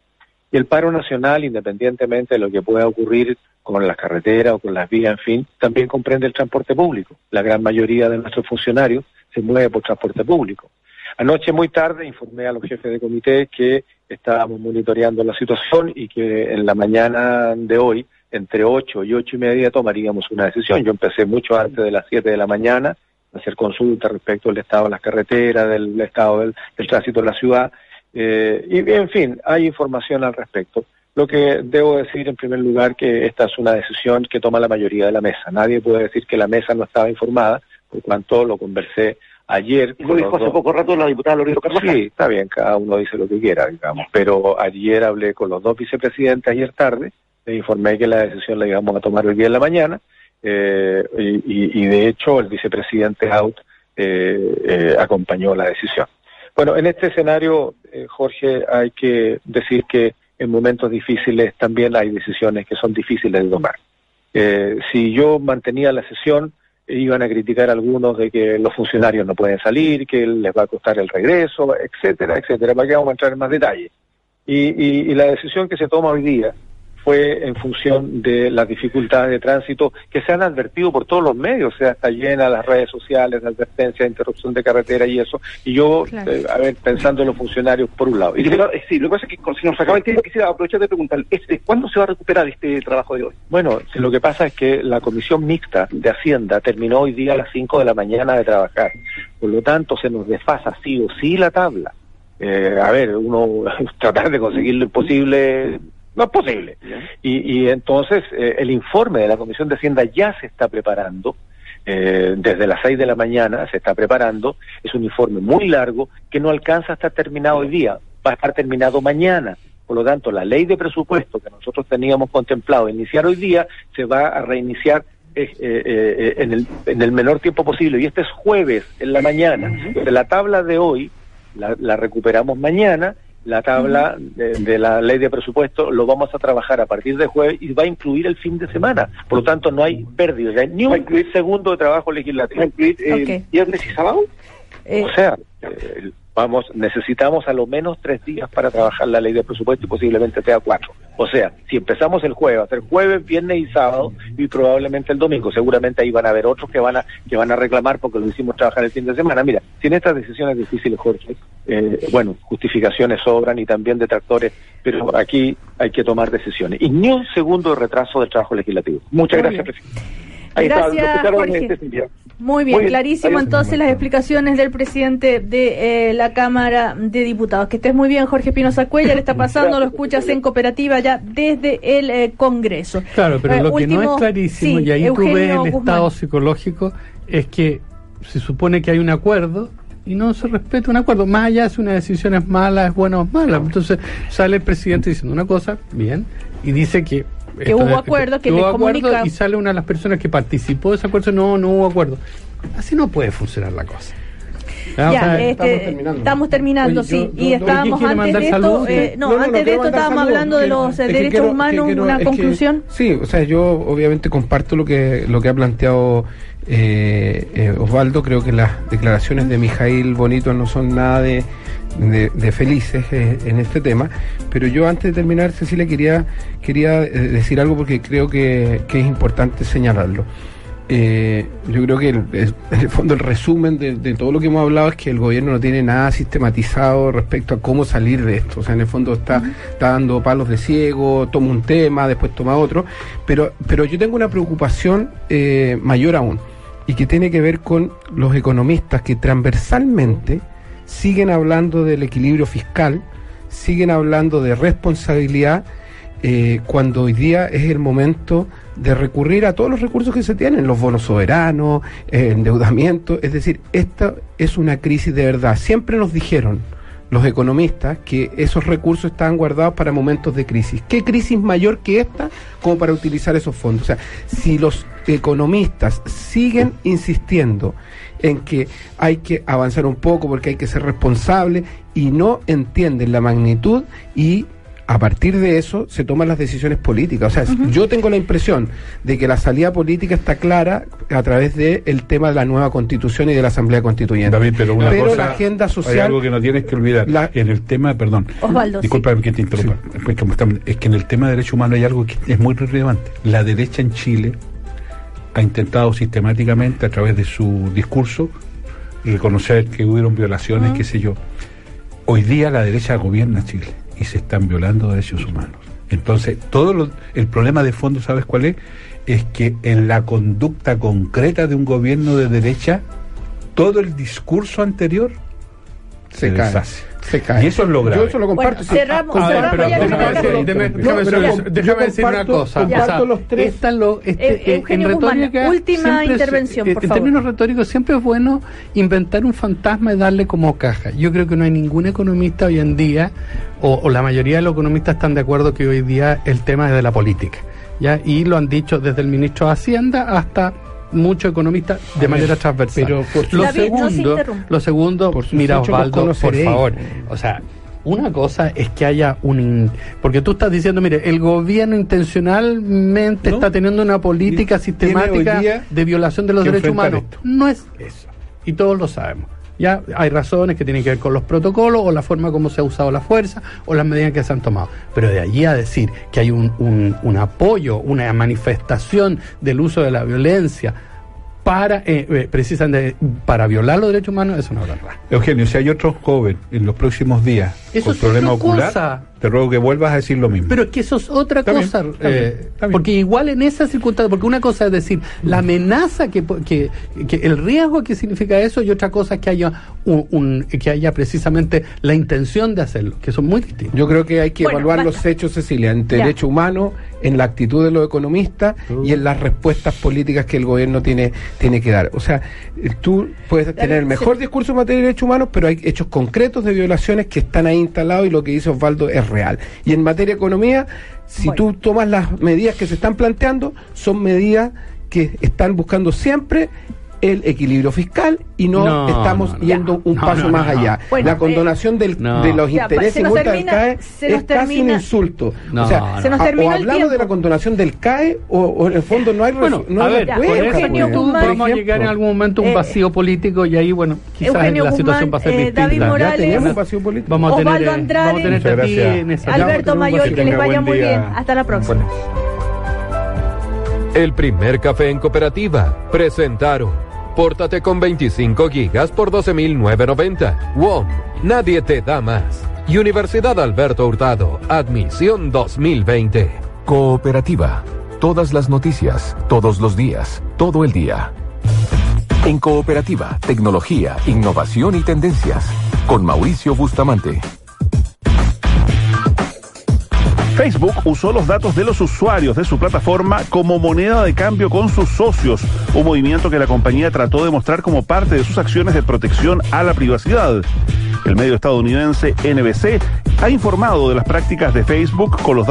Y el paro nacional, independientemente de lo que pueda ocurrir con las carreteras o con las vías, en fin, también comprende el transporte público. La gran mayoría de nuestros funcionarios se mueve por transporte público. Anoche muy tarde informé a los jefes de comité que estábamos monitoreando la situación y que en la mañana de hoy, entre 8 y ocho y media, tomaríamos una decisión. Yo empecé mucho antes de las 7 de la mañana hacer consultas respecto del estado de las carreteras, del estado del, del tránsito en la ciudad. eh, y en fin, hay información al respecto. Lo que debo decir en primer lugar que esta es una decisión que toma la mayoría de la mesa. Nadie puede decir que la mesa no estaba informada, por cuanto lo conversé ayer. Y lo dijo hace dos- poco rato la diputada Loreto Carvajal. Sí, está bien, cada uno dice lo que quiera, digamos. Pero ayer hablé con los dos vicepresidentes ayer tarde, le informé que la decisión la íbamos a tomar hoy día en la mañana, eh, y, y- de hecho el vicepresidente Out eh, eh, acompañó la decisión. Bueno, en este escenario, eh, Jorge, hay que decir que en momentos difíciles también hay decisiones que son difíciles de tomar. Eh, si yo mantenía la sesión, iban a criticar algunos de que los funcionarios no pueden salir, que les va a costar el regreso, etcétera, etcétera. ¿Para qué vamos a entrar en más detalle? Y, y- y la decisión que se toma hoy día fue en función de las dificultades de tránsito que se han advertido por todos los medios, o sea, está llena las redes sociales de advertencia, de interrupción de carretera y eso. Y yo, Claro. eh, a ver, pensando en los funcionarios por un lado. Y eh, sí, lo que pasa es que con- si nos acaba el tiempo, quisiera aprovechar de preguntar, este, ¿cuándo se va a recuperar este trabajo de hoy? Bueno, lo que pasa es que la comisión mixta de Hacienda terminó hoy día a las 5 de la mañana de trabajar. Por lo tanto, se nos desfasa sí o sí la tabla. Eh, a ver, uno tratar de conseguir lo imposible no es posible. Y, y entonces eh, el informe de la Comisión de Hacienda ya se está preparando. eh, desde las 6 de la mañana se está preparando. Es un informe muy largo que no alcanza a estar terminado hoy día. Va a estar terminado mañana. Por lo tanto, la ley de presupuesto que nosotros teníamos contemplado iniciar hoy día se va a reiniciar eh, eh, eh, en, el, en el menor tiempo posible. Y este es jueves, en la mañana. Entonces, la tabla de hoy la, la recuperamos mañana. La tabla de, de la ley de presupuesto lo vamos a trabajar a partir de jueves y va a incluir el fin de semana. Por lo tanto, no hay pérdida, ni un segundo de trabajo legislativo. eh, ¿Viernes y sábado? Eh, O sea, eh, vamos, necesitamos a lo menos tres días para trabajar la ley de presupuesto y posiblemente sea cuatro. O sea, si empezamos el jueves, va a ser jueves, viernes y sábado y probablemente el domingo. Seguramente ahí van a haber otros que van a que van a reclamar porque lo hicimos trabajar el fin de semana. Mira, si en estas decisiones difíciles, Jorge, eh, bueno, justificaciones sobran y también detractores, pero aquí hay que tomar decisiones. Y ni un segundo de retraso del trabajo legislativo. Muchas Muy gracias, bien. presidente. Ahí está, Gracias, escucharon, Jorge. este, Silvia. Muy bien, Muy clarísimo entonces las explicaciones del presidente de eh, la Cámara de Diputados. Que estés muy bien, Jorge Espinosa Cuellar, está pasando, lo escuchas en cooperativa ya desde el eh, Congreso. Claro, pero Eh, lo que no es clarísimo, sí, y ahí tú Eugenio ves el Guzmán. estado psicológico, es que se supone que hay un acuerdo y no se respeta un acuerdo. Más allá si una decisión es mala, es buena o es mala. Entonces sale el presidente diciendo una cosa, bien, y dice que... Que hubo acuerdo, que hubo le acuerdo comunica- y sale una de las personas que participó de ese acuerdo, no, no hubo acuerdo. Así no puede funcionar la cosa. Ya, Ah, este, estamos terminando, Oye, sí. yo- y estábamos ¿quién quiere antes de esto, eh, no, No, no, no, antes de esto estábamos saludos. hablando de los eh, derechos quiero- humanos, quiero- una que- conclusión. sí, o sea, yo obviamente comparto lo que lo que ha planteado eh, eh, Osvaldo. Creo que las declaraciones de Mijail Bonito no son nada de, de- de felices eh, en este tema. Pero yo antes de terminar, Cecilia, quería, quería eh, decir algo porque creo que, que es importante señalarlo. Eh, yo creo que el, el- en el fondo el resumen de, de todo lo que hemos hablado es que el gobierno no tiene nada sistematizado respecto a cómo salir de esto. O sea, en el fondo está, está dando palos de ciego, toma un tema, después toma otro. Pero, pero yo tengo una preocupación eh, mayor aún y que tiene que ver con los economistas que transversalmente siguen hablando del equilibrio fiscal, siguen hablando de responsabilidad eh, cuando hoy día es el momento de recurrir a todos los recursos que se tienen, los bonos soberanos, eh, endeudamiento, es decir, esta es una crisis de verdad. Siempre nos dijeron los economistas que esos recursos estaban guardados para momentos de crisis. ¿Qué crisis mayor que esta como para utilizar esos fondos? O sea, si los economistas siguen insistiendo en que hay que avanzar un poco porque hay que ser responsable y no entienden la magnitud y a partir de eso se toman las decisiones políticas. O sea, yo tengo la impresión de que la salida política está clara a través del tema de la nueva constitución y de la Asamblea Constituyente. David, pero una cosa, la agenda Hay social... algo que no tienes que olvidar. En el tema, perdón. Osvaldo, Disculpa que te interrumpa. Pues como estamos- es que en el tema de derechos humanos hay algo que es muy relevante. La derecha en Chile ha intentado sistemáticamente, a través de su discurso, reconocer que hubieron violaciones, qué sé yo. Hoy día la derecha gobierna Chile y se están violando derechos humanos. Entonces, todo lo- el problema de fondo, ¿sabes cuál es? Es que en la conducta concreta de un gobierno de derecha, todo el discurso anterior se, Se cae, deshace. Se cae. Y eso es lo grave. Yo eso lo comparto. Bueno, cerramos- Ah, déjame decir- una cosa. comparto los tres. este, Eh, eh, Eugenio en Guzmán, retórica última intervención, por en favor. términos retóricos siempre es bueno inventar un fantasma y darle como caja. Yo creo que no hay ningún economista hoy en día, o, o la mayoría de los economistas están de acuerdo que hoy día el tema es de la política. ¿ya? Y lo han dicho desde el ministro de Hacienda hasta muchos economistas de A manera ver, transversal. pero por lo David, segundo, lo segundo, Por mira Osvaldo, por favor, o sea, una cosa es que haya un... in- Porque tú estás diciendo, mire, el gobierno intencionalmente está teniendo una política sistemática de violación de los derechos humanos. No es eso. Y todos lo sabemos. Ya hay razones que tienen que ver con los protocolos o la forma como se ha usado la fuerza o las medidas que se han tomado. Pero de allí a decir que hay un, un- un apoyo, una manifestación del uso de la violencia para eh, eh, precisamente para violar los derechos humanos, es verdad. Eugenio, si hay otro joven en los próximos días Eso con es problema ocular, cosa. Te ruego que vuelvas a decir lo mismo. Pero es que eso es otra Está bien, cosa. está eh, está bien. porque igual en esa circunstancia, porque una cosa es decir, la amenaza que, que, que el riesgo que significa eso y otra cosa es que haya un, un- que haya precisamente la intención de hacerlo, que son muy distintos. Yo creo que hay que Bueno, evaluar basta. los hechos, Cecilia, en Ya. derecho humano, en la actitud de los economistas y en las respuestas políticas que el gobierno tiene, tiene que dar. O sea, tú puedes tener el mejor discurso en materia de derechos humanos, pero hay hechos concretos de violaciones que están ahí instalados y lo que dice Osvaldo es real. Y en materia de economía, si tú tomas las medidas que se están planteando, son medidas que están buscando siempre el equilibrio fiscal y no, No, estamos no, no. yendo un No, paso no, más allá. Bueno, la condonación del- No. de los Ya, pa- intereses del termina- CAE se nos es casi un termina- insulto. No, o sea, no. Se nos a- terminó o el hablamos de tiempo. la condonación del CAE o, o en el fondo no hay Bueno, no a hay ver, pues. actitud Por vamos a llegar en algún momento a un Eh, vacío político y ahí, bueno, quizás Eugenio la situación Guzmán, va a ser eh, distinta. David Ya Morales, tenemos un vacío político. Vamos a tener, Osvaldo eh, Andrade, vamos a Muchas gracias. en esa- Alberto tener Mayor, que les vaya muy bien. Hasta la próxima. El primer café en cooperativa. Presentaron. Pórtate con 25 gigas por 12.990. WOM. Nadie te da más. Universidad Alberto Hurtado. Admisión 2020. Cooperativa. Todas las noticias, todos los días, todo el día. En Cooperativa, tecnología, innovación y tendencias. Con Mauricio Bustamante. Facebook usó los datos de los usuarios de su plataforma como moneda de cambio con sus socios, un movimiento que la compañía trató de mostrar como parte de sus acciones de protección a la privacidad. El medio estadounidense NBC ha informado de las prácticas de Facebook con los datos